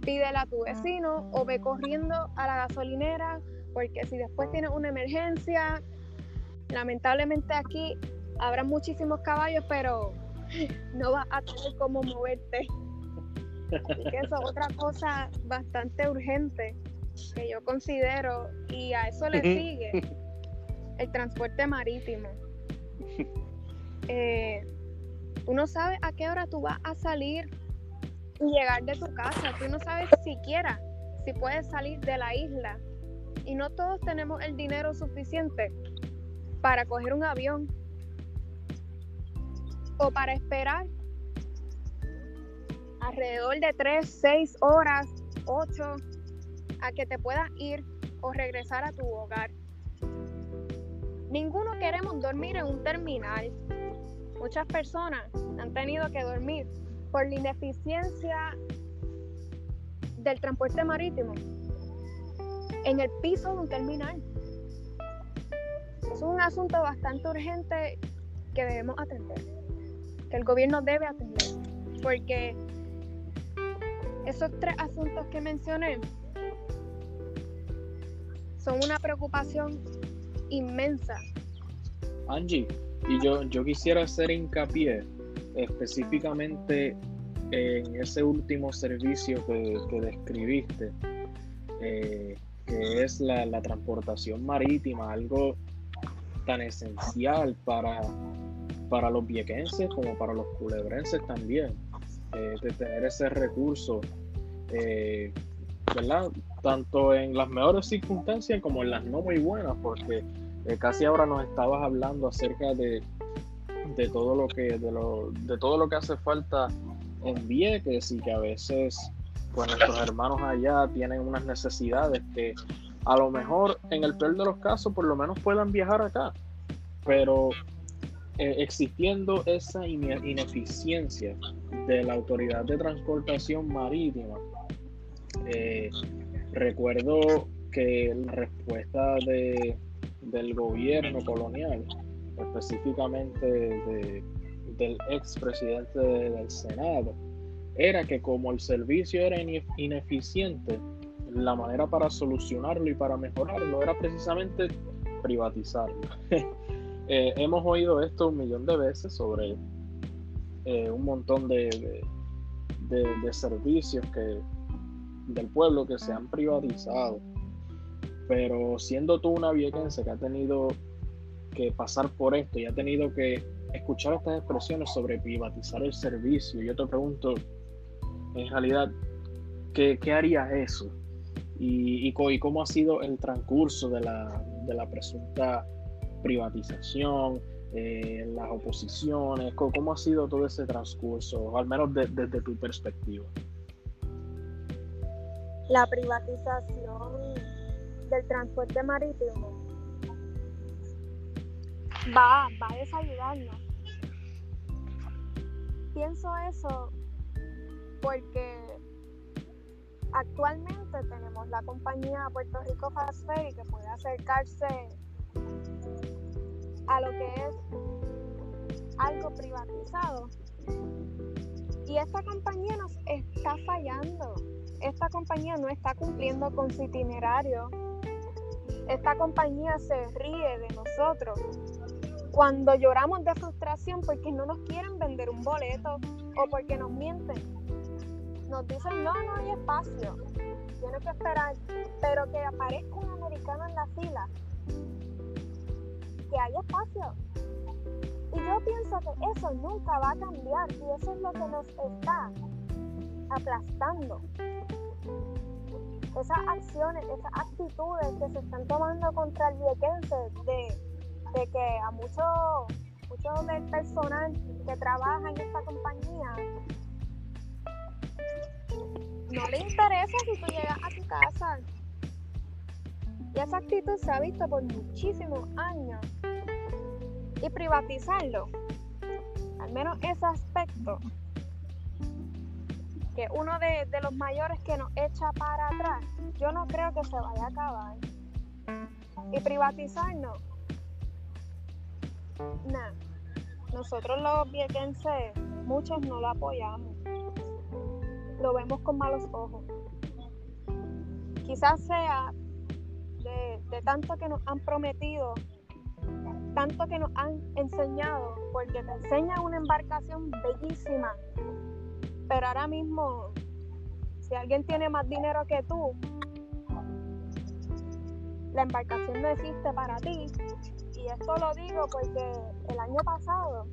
pídela a tu vecino o ve corriendo a la gasolinera porque si después tienes una emergencia, lamentablemente aquí habrá muchísimos caballos, pero no vas a tener cómo moverte. Así que eso es otra cosa bastante urgente que yo considero y a eso le sigue el transporte marítimo. Eh, tú no sabes a qué hora tú vas a salir y llegar de tu casa, tú no sabes siquiera si puedes salir de la isla y no todos tenemos el dinero suficiente para coger un avión o para esperar alrededor de 3, 6 horas, 8 a que te puedas ir o regresar a tu hogar. Ninguno queremos dormir en un terminal. Muchas personas han tenido que dormir por la ineficiencia del transporte marítimo en el piso de un terminal. Es un asunto bastante urgente que debemos atender, que el gobierno debe atender, porque esos tres asuntos que mencioné son una preocupación inmensa. Angie, y yo, yo quisiera hacer hincapié específicamente en ese último servicio que, describiste, eh, que es la, transportación marítima, algo tan esencial para, para los viequenses como para los culebrenses también, eh, de tener ese recurso, eh, ¿verdad? Tanto en las mejores circunstancias como en las no muy buenas, porque casi ahora nos estabas hablando acerca de de todo lo que de, lo, de todo lo que hace falta en Vieques y que a veces pues nuestros hermanos allá tienen unas necesidades que a lo mejor en el peor de los casos por lo menos puedan viajar acá. Pero eh, existiendo esa ineficiencia de la autoridad de transportación marítima eh, recuerdo que la respuesta de, del gobierno colonial específicamente de, del expresidente del Senado, era que como el servicio era ineficiente, la manera para solucionarlo y para mejorarlo era precisamente privatizarlo. Eh, hemos oído esto un millón de veces sobre eh, un montón de, de, servicios que, del pueblo que se han privatizado. Pero siendo tú una viequense que ha tenido que pasar por esto y ha tenido que escuchar estas expresiones sobre privatizar el servicio, yo te pregunto, en realidad, ¿qué, qué haría eso? Y, y, cómo ha sido el transcurso de la, de la presunta privatización, eh, las oposiciones, cómo, ha sido todo ese transcurso, al menos desde tu perspectiva. La privatización del transporte marítimo va, va a desayudarnos. Pienso eso porque actualmente tenemos la compañía Puerto Rico Fast Ferry que puede acercarse a lo que es algo privatizado. Y esta compañía nos está fallando. Esta compañía no está cumpliendo con su itinerario. Esta compañía se ríe de nosotros cuando lloramos de frustración porque no nos quieren vender un boleto o porque nos mienten. Nos dicen, no, no hay espacio, tienes que esperar, pero que aparezca un americano en la fila, que hay espacio. Y yo pienso que eso nunca va a cambiar y eso es lo que nos está aplastando. Esas acciones, esas actitudes que se están tomando contra el viequense de de que a muchos mucho del personal que trabaja en esta compañía no le interesa si tú llegas a tu casa. Y esa actitud se ha visto por muchísimos años. Y privatizarlo, al menos ese aspecto, que uno de, los mayores que nos echa para atrás, yo no creo que se vaya a acabar. Y privatizarnos Nah, nosotros los viequenses, muchos no lo apoyamos. Lo vemos con malos ojos. Quizás sea de, tanto que nos han prometido, tanto que nos han enseñado, porque te enseñan una embarcación bellísima, pero ahora mismo, si alguien tiene más dinero que tú, la embarcación no existe para ti y esto lo digo porque el año pasado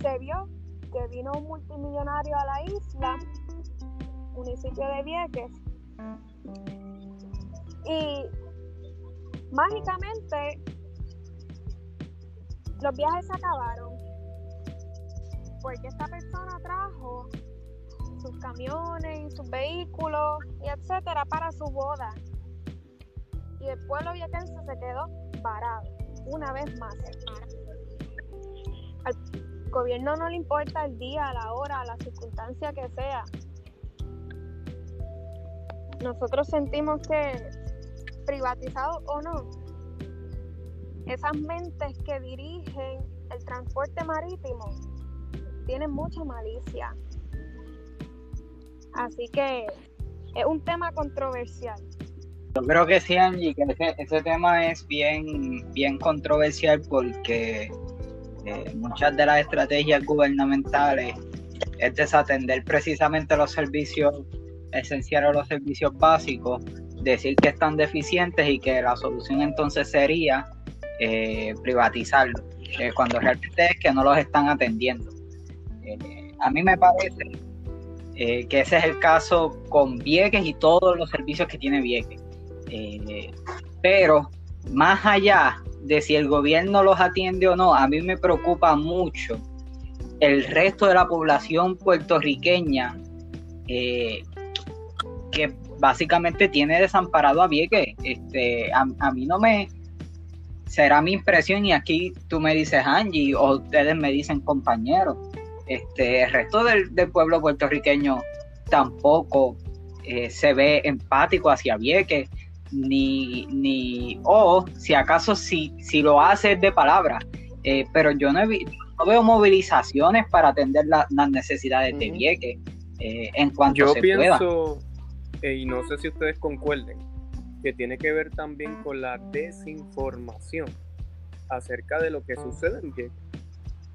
se vio que vino un multimillonario a la isla, municipio de Vieques, y mágicamente los viajes se acabaron porque esta persona trajo sus camiones y sus vehículos y etcétera para su boda y el pueblo viequense se quedó parado una vez más. Gobierno no le importa el día, la hora, la circunstancia que sea. Nosotros sentimos que, privatizado o no, esas mentes que dirigen el transporte marítimo tienen mucha malicia. Así que es un tema controversial. Yo creo que sí, Angie, que ese, tema es bien, bien controversial porque eh, muchas de las estrategias gubernamentales es desatender precisamente los servicios esenciales o los servicios básicos, decir que están deficientes y que la solución entonces sería eh, privatizarlos, eh, cuando realmente es que no los están atendiendo. a mí me parece que ese es el caso con Vieques y todos los servicios que tiene Vieques. Pero más allá de si el gobierno los atiende o no, a mí me preocupa mucho el resto de la población puertorriqueña eh, que básicamente tiene desamparado a Vieques. Este, a, mí no me será mi impresión y aquí tú me dices Angie o ustedes me dicen compañeros. Este, el resto del, pueblo puertorriqueño tampoco eh, se ve empático hacia Vieques ni, ni o si acaso si, si lo hace de palabra, eh, pero yo no, veo movilizaciones para atender las necesidades de Vieques eh, en cuanto yo se pienso, eh, y no sé si ustedes concuerden, que tiene que ver también con la desinformación acerca de lo que sucede en Vieques,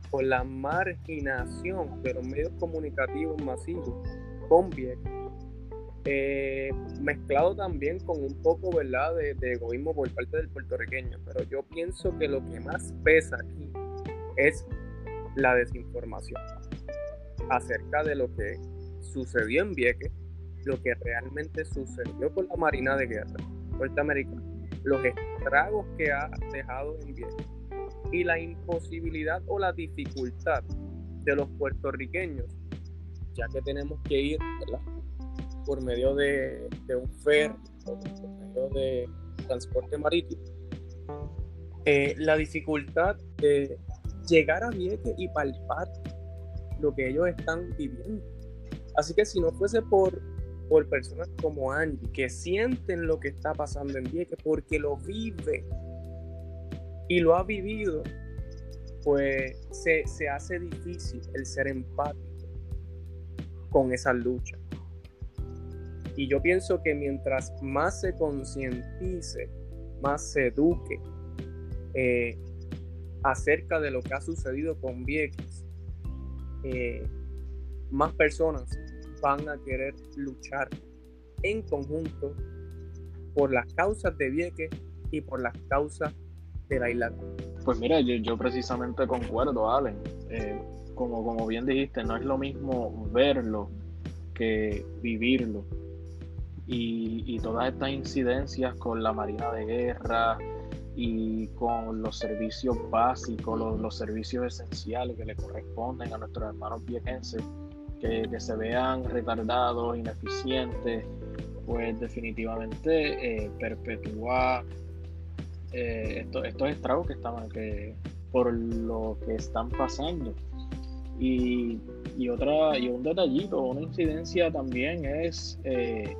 con la marginación de los medios comunicativos masivos con Vieques eh, mezclado también con un poco ¿verdad? De, egoísmo por parte del puertorriqueño. Pero yo pienso que lo que más pesa aquí es la desinformación acerca de lo que sucedió en Vieques, lo que realmente sucedió con la Marina de Guerra norteamericana, los estragos que ha dejado en Vieques y la imposibilidad o la dificultad de los puertorriqueños, ya que tenemos que ir ¿verdad? Por medio de, un fer o por medio de transporte marítimo, eh, la dificultad de llegar a Vieques y palpar lo que ellos están viviendo. Así que si no fuese por, por personas como Angie, que sienten lo que está pasando en Vieques, porque lo vive y lo ha vivido, pues se, se hace difícil el ser empático con esa lucha. Y yo pienso que mientras más se concientice, más se eduque, eh, acerca de lo que ha sucedido con Vieques, eh, más personas van a querer luchar en conjunto por las causas de Vieques y por las causas de la isla. Pues mira, yo, precisamente concuerdo, Allen. Eh, como, como bien dijiste, no es lo mismo verlo que vivirlo. Y, todas estas incidencias con la Marina de Guerra y con los servicios básicos, los, servicios esenciales que le corresponden a nuestros hermanos viejenses, que, se vean retardados, ineficientes, pues definitivamente eh, perpetúa eh, estos estragos que están que, por lo que están pasando. Y, otra, y un detallito, una incidencia también es eh,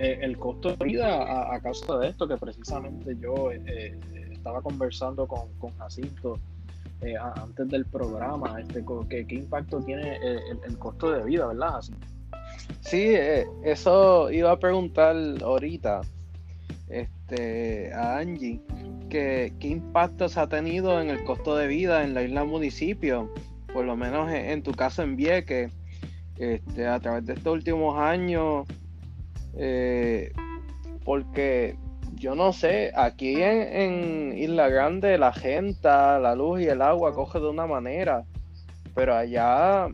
el costo de vida a, causa de esto, que precisamente yo eh, estaba conversando con, con Jacinto antes del programa, este, ¿qué, qué impacto tiene el, costo de vida, ¿verdad, Jacinto? Sí, eso iba a preguntar ahorita este, a Angie, que, qué impacto se ha tenido en el costo de vida en la isla municipio por lo menos en, tu caso en Vieques, este, a través de estos últimos años, eh, porque yo no sé, aquí en, Isla Grande la gente, la luz y el agua coge de una manera, pero allá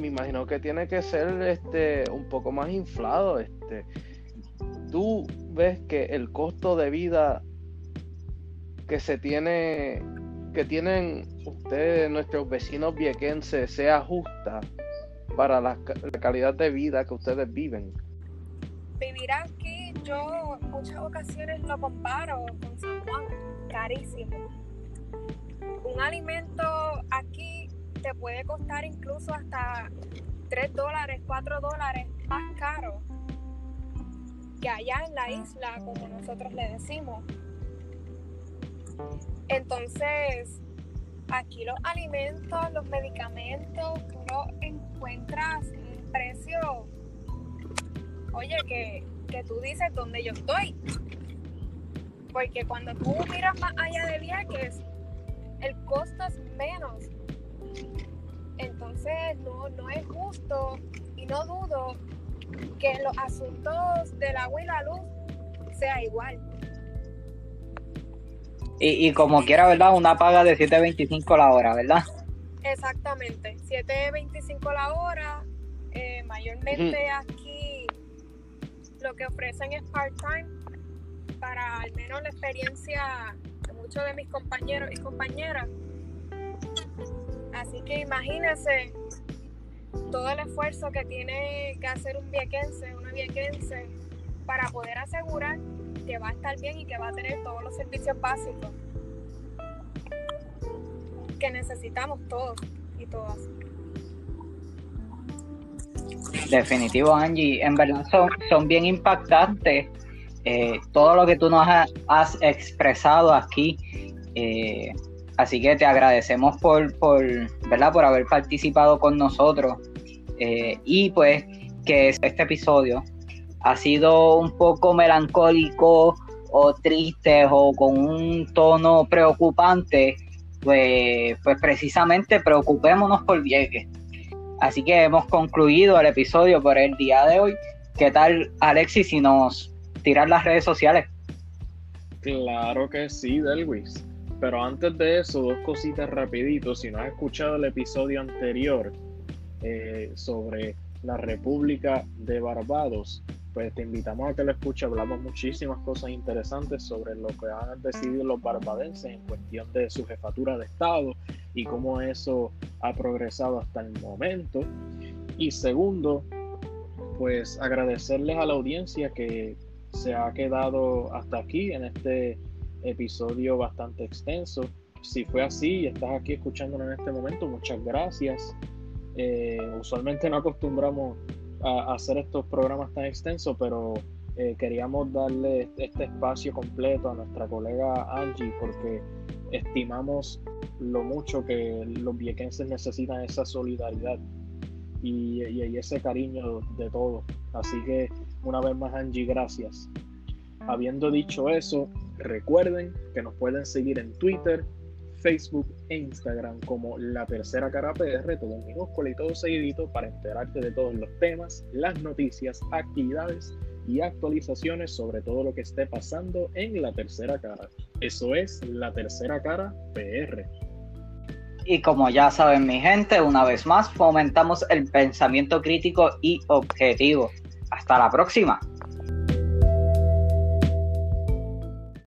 me imagino que tiene que ser este un poco más inflado. Este. Tú ves que el costo de vida que se tiene que tienen ustedes, nuestros vecinos viequenses, sea justa para la, calidad de vida que ustedes viven? Vivir aquí, yo en muchas ocasiones lo comparo con San Juan, carísimo. Un alimento aquí te puede costar incluso hasta 3 dólares, 4 dólares más caro que allá en la isla, como nosotros le decimos. Entonces, aquí los alimentos, los medicamentos, tú los encuentras en un precio, oye, que, tú dices dónde yo estoy. Porque cuando tú miras más allá de viajes, el costo es menos. Entonces no, no es justo y no dudo que los asuntos del agua y la luz sea igual. Y, como quiera, ¿verdad? Una paga de 7.25 la hora, ¿verdad? Exactamente, 7.25 la hora. Eh, mayormente aquí lo que ofrecen es part-time para al menos la experiencia de muchos de mis compañeros y compañeras. Así que imagínense todo el esfuerzo que tiene que hacer un viequense, una viequense, para poder asegurar que va a estar bien y que va a tener todos los servicios básicos que necesitamos todos y todas. Definitivo, Angie. En verdad son, son bien impactantes eh, todo lo que tú nos has, expresado aquí. Eh, así que te agradecemos por, por, ¿verdad? por haber participado con nosotros. Eh, y pues que este episodio ha sido un poco melancólico o triste o con un tono preocupante, pues, pues precisamente preocupémonos por Vieques. Así que hemos concluido el episodio por el día de hoy. ¿Qué tal, Alexis, si nos tiras las redes sociales? Claro que sí, Delwis. Pero antes de eso, dos cositas rapidito. Si no has escuchado el episodio anterior eh, sobre la República de Barbados, pues te invitamos a que lo escuche. Hablamos muchísimas cosas interesantes sobre lo que han decidido los barbadenses en cuestión de su jefatura de Estado y cómo eso ha progresado hasta el momento. Y segundo, pues agradecerles a la audiencia que se ha quedado hasta aquí en este episodio bastante extenso. Si fue así y estás aquí escuchándolo en este momento, muchas gracias. Eh, usualmente no acostumbramos a, hacer estos programas tan extensos, pero eh, queríamos darle este espacio completo a nuestra colega Angie porque estimamos lo mucho que los viequenses necesitan esa solidaridad y, y, ese cariño de todos. Así que una vez más Angie, gracias. Habiendo dicho eso, recuerden que nos pueden seguir en Twitter, Facebook e Instagram como La Tercera Cara PR, todo en minúsculo y todo seguidito para enterarte de todos los temas, las noticias, actividades y actualizaciones sobre todo lo que esté pasando en La Tercera Cara. Eso es La Tercera Cara PR. Y como ya saben mi gente, una vez más fomentamos el pensamiento crítico y objetivo. Hasta la próxima.